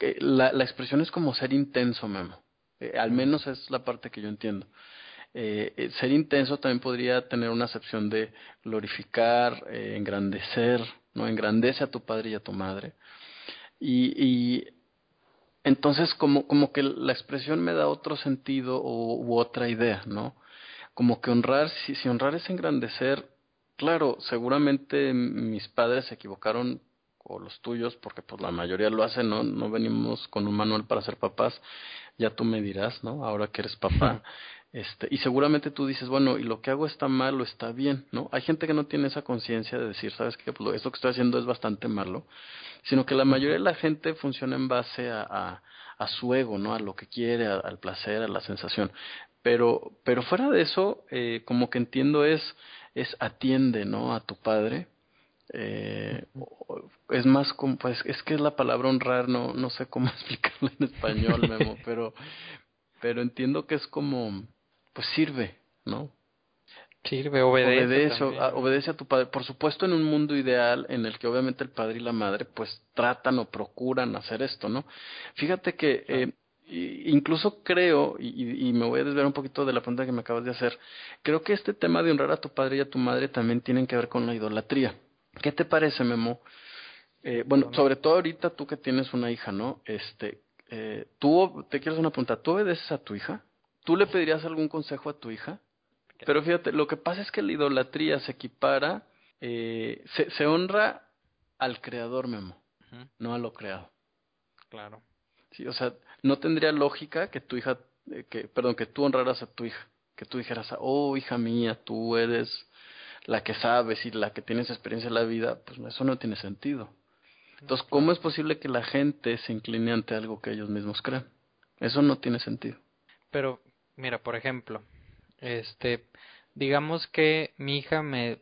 eh, la, la expresión es como ser intenso, Memo. Eh, al menos es la parte que yo entiendo. Eh, ser intenso también podría tener una acepción de glorificar, eh, engrandecer, ¿no? Engrandece a tu padre y a tu madre. Y, y entonces como, como que la expresión me da otro sentido u, u otra idea, ¿no? Como que honrar, si, si honrar es engrandecer, claro, seguramente mis padres se equivocaron o los tuyos, porque pues la mayoría lo hacen, ¿no? No venimos con un manual para ser papás, ya tú me dirás, ¿no? Ahora que eres papá. Este, y seguramente tú dices, bueno, y lo que hago está mal o está bien, ¿no? Hay gente que no tiene esa conciencia de decir, ¿sabes qué? Pues esto que estoy haciendo es bastante malo, sino que la mayoría de la gente funciona en base a, a, a su ego, ¿no? A lo que quiere, a, al placer, a la sensación. Pero, pero fuera de eso, eh, como que entiendo es, es atiende, ¿no? A tu padre. Eh, es más como, pues, es que es la palabra honrar, no, no sé cómo explicarlo en español, Memo, pero, pero entiendo que es como, pues sirve, ¿no? Sirve, obedece. Obedece a, obedece a tu padre. Por supuesto, en un mundo ideal en el que obviamente el padre y la madre pues tratan o procuran hacer esto, ¿no? Fíjate que eh, incluso creo, y, y, me voy a desviar un poquito de la pregunta que me acabas de hacer, creo que este tema de honrar a tu padre y a tu madre también tienen que ver con la idolatría. ¿Qué te parece, Memo? Eh, bueno, sobre todo ahorita tú que tienes una hija, ¿no? Este, eh, tú, te quiero hacer una pregunta, ¿tú obedeces a tu hija? ¿tú le pedirías algún consejo a tu hija? Pero fíjate, lo que pasa es que la idolatría se equipara, eh, se, se honra al creador, Memo, no a lo creado. Claro. Sí, o sea, no tendría lógica que tu hija, eh, que, perdón, que tú honraras a tu hija, que tú dijeras, oh, hija mía, tú eres la que sabes y la que tienes experiencia en la vida, pues eso no tiene sentido. Entonces, ¿cómo es posible que la gente se incline ante algo que ellos mismos creen? Eso no tiene sentido. Pero, mira, por ejemplo, este, digamos que mi hija me,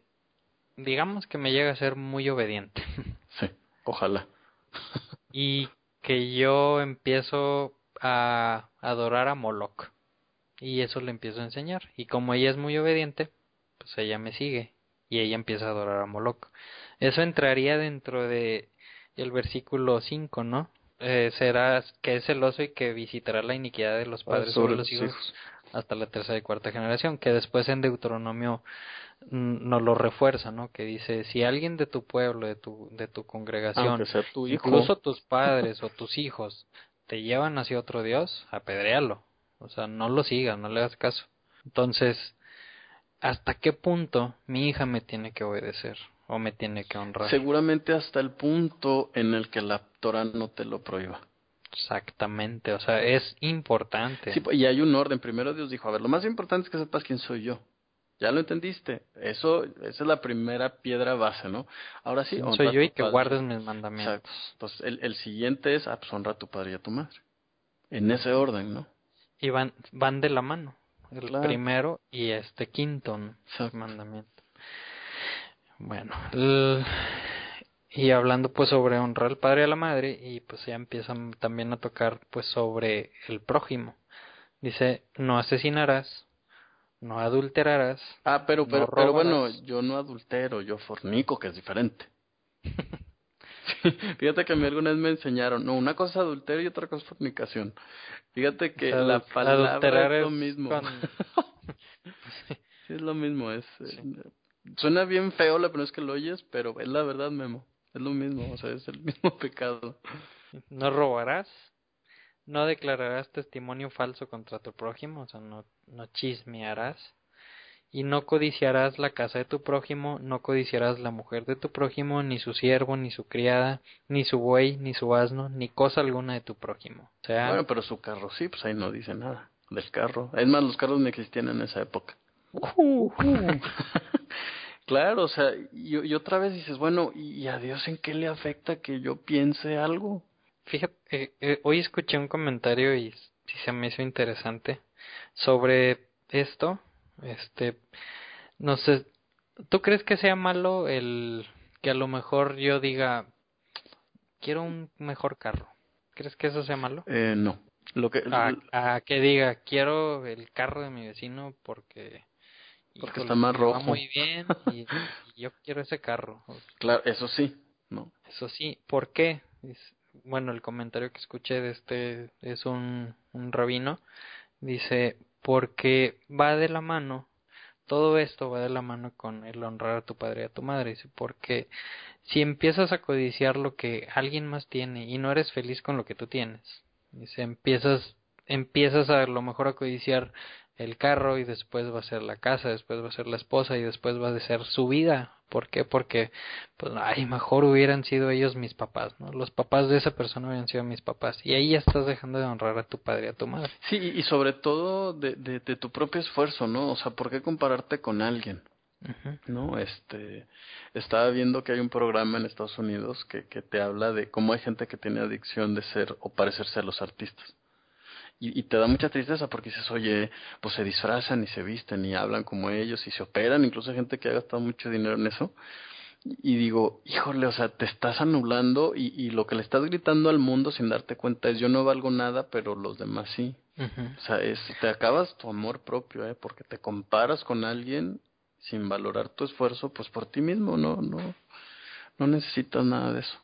digamos que me llega a ser muy obediente. Sí, ojalá. y que yo empiezo a adorar a Moloch. Y eso le empiezo a enseñar. Y como ella es muy obediente, pues ella me sigue. Y ella empieza a adorar a Moloch. Eso entraría dentro de el versículo 5, ¿no? Eh, será que es celoso y que visitará la iniquidad de los padres sobre, los hijos, hasta la tercera y cuarta generación, que después en Deuteronomio mm, nos lo refuerza, ¿no? Que dice, si alguien de tu pueblo, de tu, de tu congregación, incluso tus padres o tus hijos, te llevan hacia otro Dios, apedréalo. O sea, no lo sigas, no le hagas caso. Entonces, ¿hasta qué punto mi hija me tiene que obedecer? o me tiene que honrar. Seguramente hasta el punto en el que la Torah no te lo prohíba. Exactamente, o sea, es importante. Sí, y hay un orden. Primero Dios dijo, a ver, lo más importante es que sepas quién soy yo. Ya lo entendiste. Eso, esa es la primera piedra base, ¿no? Ahora sí, soy yo y que guardes mis mandamientos. Exacto. Entonces, el, el siguiente es, ah, pues honra a tu padre y a tu madre. En ese orden, ¿no? Y van, van de la mano. El primero y este quinto mandamiento. Bueno, y hablando pues sobre honrar al padre y a la madre, y pues ya empiezan también a tocar pues sobre el prójimo. Dice, no asesinarás, no adulterarás. Ah, pero, pero, pero bueno, yo no adultero, yo fornico, que es diferente. Fíjate que a mí alguna vez me enseñaron, no, una cosa es adulterio y otra cosa es fornicación. Fíjate que la palabra es lo mismo. sí, es lo mismo, es... Eh, Suena bien feo la primera vez que lo oyes, pero es la verdad, Memo. Es lo mismo, o sea, es el mismo pecado. No robarás, no declararás testimonio falso contra tu prójimo, o sea, no, no chismearás, y no codiciarás la casa de tu prójimo, no codiciarás la mujer de tu prójimo, ni su siervo, ni su criada, ni su buey, ni su asno, ni cosa alguna de tu prójimo. O sea, bueno, pero su carro sí, pues ahí no dice nada del carro. Es más, los carros no existían en esa época. Uh, claro, o sea, y, otra vez dices, bueno, ¿y a Dios en qué le afecta que yo piense algo? Fíjate, eh, eh, hoy escuché un comentario y sí se me hizo interesante sobre esto. Este, no sé, ¿tú crees que sea malo el que a lo mejor yo diga, quiero un mejor carro? ¿Crees que eso sea malo? Eh, no. Lo que, a, que diga, quiero el carro de mi vecino porque porque está más rojo. Va muy bien y, yo quiero ese carro. Claro, eso sí, ¿no? Eso sí, ¿por qué? bueno, el comentario que escuché de este es un, un rabino. Dice, porque va de la mano, todo esto va de la mano con el honrar a tu padre y a tu madre. Dice, porque si empiezas a codiciar lo que alguien más tiene y no eres feliz con lo que tú tienes, dice, empiezas, empiezas a, a lo mejor a codiciar el carro y después va a ser la casa, después va a ser la esposa y después va a ser su vida. ¿Por qué? Porque, pues, ay, mejor hubieran sido ellos mis papás, ¿no? Los papás de esa persona hubieran sido mis papás. Y ahí ya estás dejando de honrar a tu padre y a tu madre. Sí, y sobre todo de, de, tu propio esfuerzo, ¿no? O sea, ¿por qué compararte con alguien? No, este, estaba viendo que hay un programa en Estados Unidos que, que te habla de cómo hay gente que tiene adicción de ser o parecerse a los artistas. Y, te da mucha tristeza porque dices, oye, pues se disfrazan y se visten y hablan como ellos y se operan, incluso hay gente que ha gastado mucho dinero en eso. Y digo, híjole, o sea, te estás anulando y, y lo que le estás gritando al mundo sin darte cuenta es yo no valgo nada, pero los demás sí. O sea, es, te acabas tu amor propio, ¿eh? Porque te comparas con alguien sin valorar tu esfuerzo, pues por ti mismo, no, no, no necesitas nada de eso.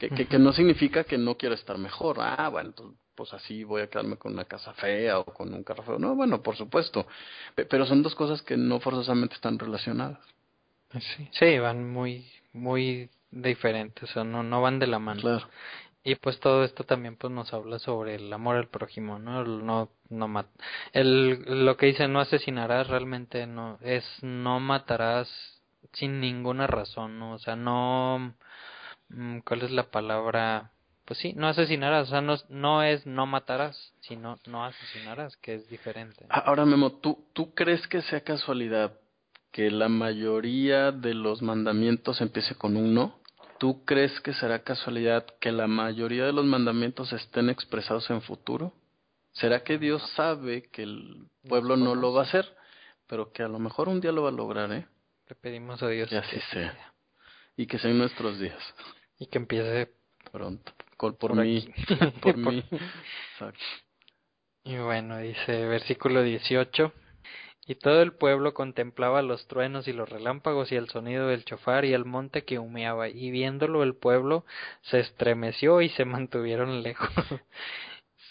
Que, que, que no significa que no quiero estar mejor. Ah, bueno, pues así voy a quedarme con una casa fea o con un carro feo. No, bueno, por supuesto. Pero son dos cosas que no forzosamente están relacionadas. Sí, sí van muy, muy diferentes, o sea, no, no van de la mano. Claro. Y pues todo esto también pues nos habla sobre el amor al prójimo, ¿no? El no no mat el lo que dice no asesinarás realmente no es no matarás sin ninguna razón, ¿no? O sea, no mm, ¿cuál es la palabra? Pues sí, no asesinarás, o sea, no, no es no matarás, sino no asesinarás, que es diferente. Ahora Memo, ¿tú tú crees que sea casualidad que la mayoría de los mandamientos empiece con un no? ¿Tú crees que será casualidad que la mayoría de los mandamientos estén expresados en futuro? ¿Será que Dios sabe que el pueblo no lo va a hacer, pero que a lo mejor un día lo va a lograr, eh? Le pedimos a Dios que así sea. Y que sean nuestros días. Y que empiece pronto. Por, mí. por mí. Exacto. Y bueno, dice versículo 18. Y todo el pueblo contemplaba los truenos y los relámpagos y el sonido del chofar y el monte que humeaba, y viéndolo el pueblo se estremeció y se mantuvieron lejos.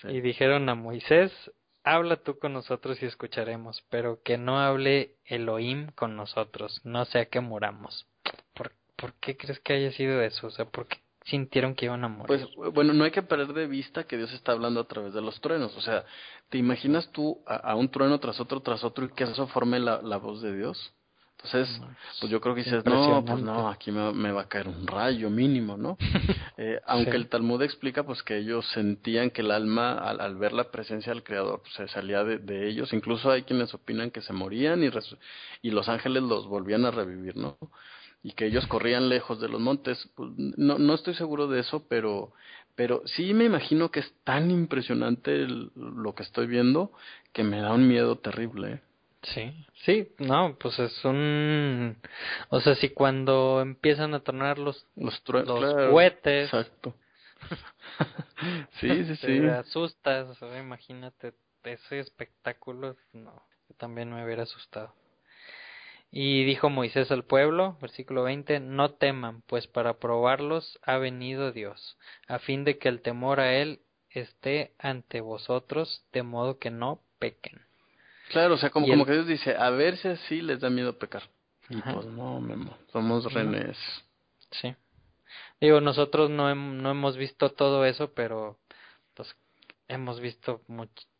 Y dijeron a Moisés, habla tú con nosotros y escucharemos, pero que no hable Elohim con nosotros, no sea que muramos. ¿Por, ¿Por qué crees que haya sido eso? O sea, ¿por qué sintieron que iban a morir? Pues bueno, no hay que perder de vista que Dios está hablando a través de los truenos. O sea, ¿te imaginas tú a, un trueno tras otro, tras otro y que eso forme la, la voz de Dios? Entonces, pues yo creo que dices, no, pues no, aquí me, va a caer un rayo mínimo, ¿no? eh, aunque el Talmud explica pues que ellos sentían que el alma al, al ver la presencia del Creador pues, se salía de, de, ellos, incluso hay quienes opinan que se morían y, y los ángeles los volvían a revivir, ¿no? Y que ellos corrían lejos de los montes, pues, no, no estoy seguro de eso, pero, pero sí me imagino que es tan impresionante lo que estoy viendo que me da un miedo terrible, ¿eh? Sí, sí, no, pues es un, o sea, si cuando empiezan a tronar los los, los cohetes, exacto, sí, sí, sí, te asustas, imagínate ese espectáculo, no, yo también me hubiera asustado. Y dijo Moisés al pueblo, versículo 20, no teman, pues para probarlos ha venido Dios, a fin de que el temor a él esté ante vosotros, de modo que no pequen. Claro, o sea, como, como que Dios dice, a ver si así les da miedo pecar. Y pues no, Memo, somos renes. Sí. Digo, nosotros no, no hemos visto todo eso, pero pues hemos visto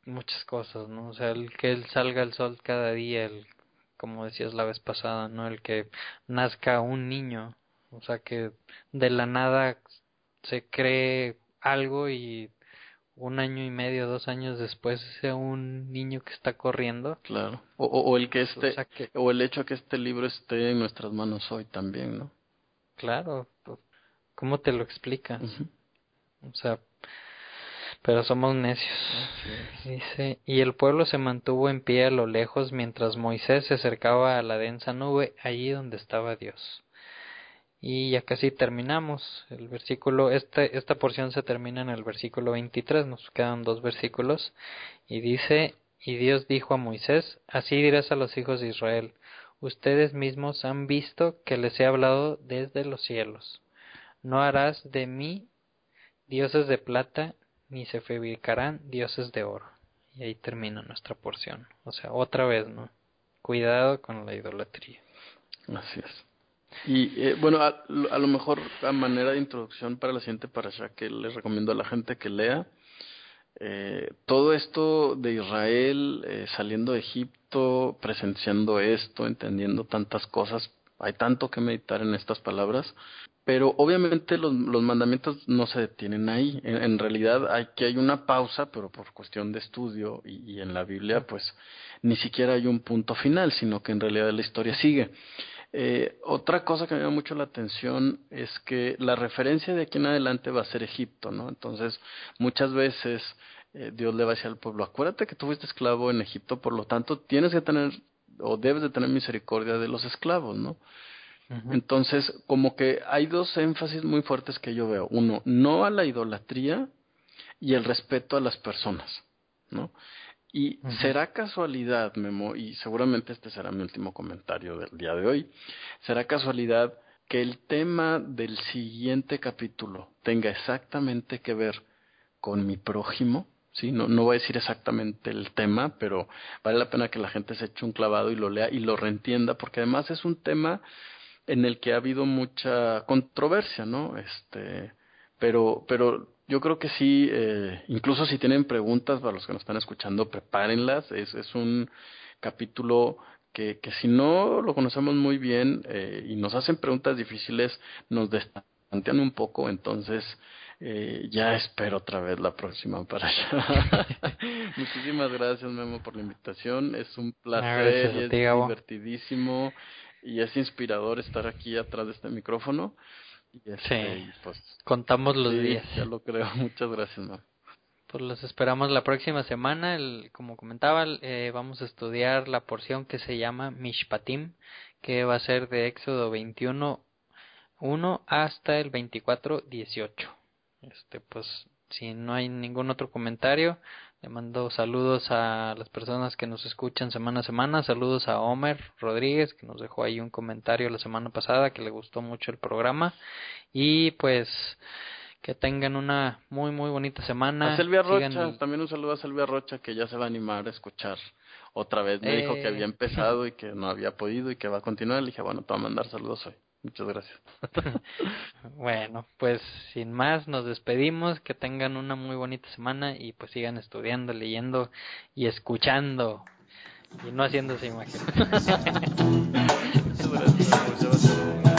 muchas cosas, ¿no? O sea, el que él salga el sol cada día, el como decías la vez pasada, ¿no? El que nazca un niño, o sea, que de la nada se cree algo y un año y medio, dos años después sea un niño que está corriendo. Claro. O, o, el que esté, o, el hecho que este libro esté en nuestras manos hoy también, ¿no? Claro. ¿Cómo te lo explica? O sea, pero somos necios. Dice, y el pueblo se mantuvo en pie a lo lejos mientras Moisés se acercaba a la densa nube allí donde estaba Dios. Y ya casi terminamos. El versículo, este, esta porción se termina en el versículo 23, nos quedan dos versículos. Y dice, y Dios dijo a Moisés, así dirás a los hijos de Israel, ustedes mismos han visto que les he hablado desde los cielos. No harás de mí dioses de plata, ni se fabricarán dioses de oro. Y ahí termina nuestra porción. O sea, otra vez, ¿no? Cuidado con la idolatría. Así es. Y eh, bueno, a, lo mejor a manera de introducción para la siguiente parasha que les recomiendo a la gente que lea, eh, todo esto de Israel eh, saliendo de Egipto, presenciando esto, entendiendo tantas cosas, hay tanto que meditar en estas palabras, pero obviamente los, mandamientos no se detienen ahí. En, realidad hay que hay una pausa, pero por cuestión de estudio y, y en la Biblia, pues ni siquiera hay un punto final, sino que en realidad la historia sigue. Eh, otra cosa que me llama mucho la atención es que la referencia de aquí en adelante va a ser Egipto, ¿no? Entonces, muchas veces eh, Dios le va a decir al pueblo, acuérdate que tú fuiste esclavo en Egipto, por lo tanto, tienes que tener o debes de tener misericordia de los esclavos, ¿no? Entonces, como que hay dos énfasis muy fuertes que yo veo. Uno, no a la idolatría y el respeto a las personas, ¿no? Y será casualidad, Memo, y seguramente este será mi último comentario del día de hoy, será casualidad que el tema del siguiente capítulo tenga exactamente que ver con mi prójimo, ¿sí? No, no voy a decir exactamente el tema, pero vale la pena que la gente se eche un clavado y lo lea y lo reentienda, porque además es un tema en el que ha habido mucha controversia, ¿no? Este, pero, pero yo creo que sí, eh, incluso si tienen preguntas para los que nos están escuchando, prepárenlas. Es, es un capítulo que, que si no lo conocemos muy bien eh, y nos hacen preguntas difíciles, nos destantean un poco, entonces eh, ya espero otra vez la próxima para allá. Muchísimas gracias, Memo, por la invitación. Es un placer, y es divertidísimo y es inspirador estar aquí atrás de este micrófono. Y este, pues, contamos los días. Ya lo creo. Muchas gracias. Pues los esperamos la próxima semana. El, como comentaba, eh, vamos a estudiar la porción que se llama Mishpatim, que va a ser de Éxodo 21, 1 hasta el 24, 18. Este, pues, si no hay ningún otro comentario, le mando saludos a las personas que nos escuchan semana a semana. Saludos a Homer Rodríguez, que nos dejó ahí un comentario la semana pasada, que le gustó mucho el programa. Y pues, que tengan una muy, muy bonita semana. A Silvia Rocha, también un saludo a Silvia Rocha que ya se va a animar a escuchar otra vez. Me dijo que había eh. empezado y que no había podido y que va a continuar. Le dije, bueno, te voy a mandar saludos hoy. Muchas gracias. bueno, pues sin más, nos despedimos. Que tengan una muy bonita semana y pues sigan estudiando, leyendo y escuchando y no haciéndose imagen. Muchas gracias.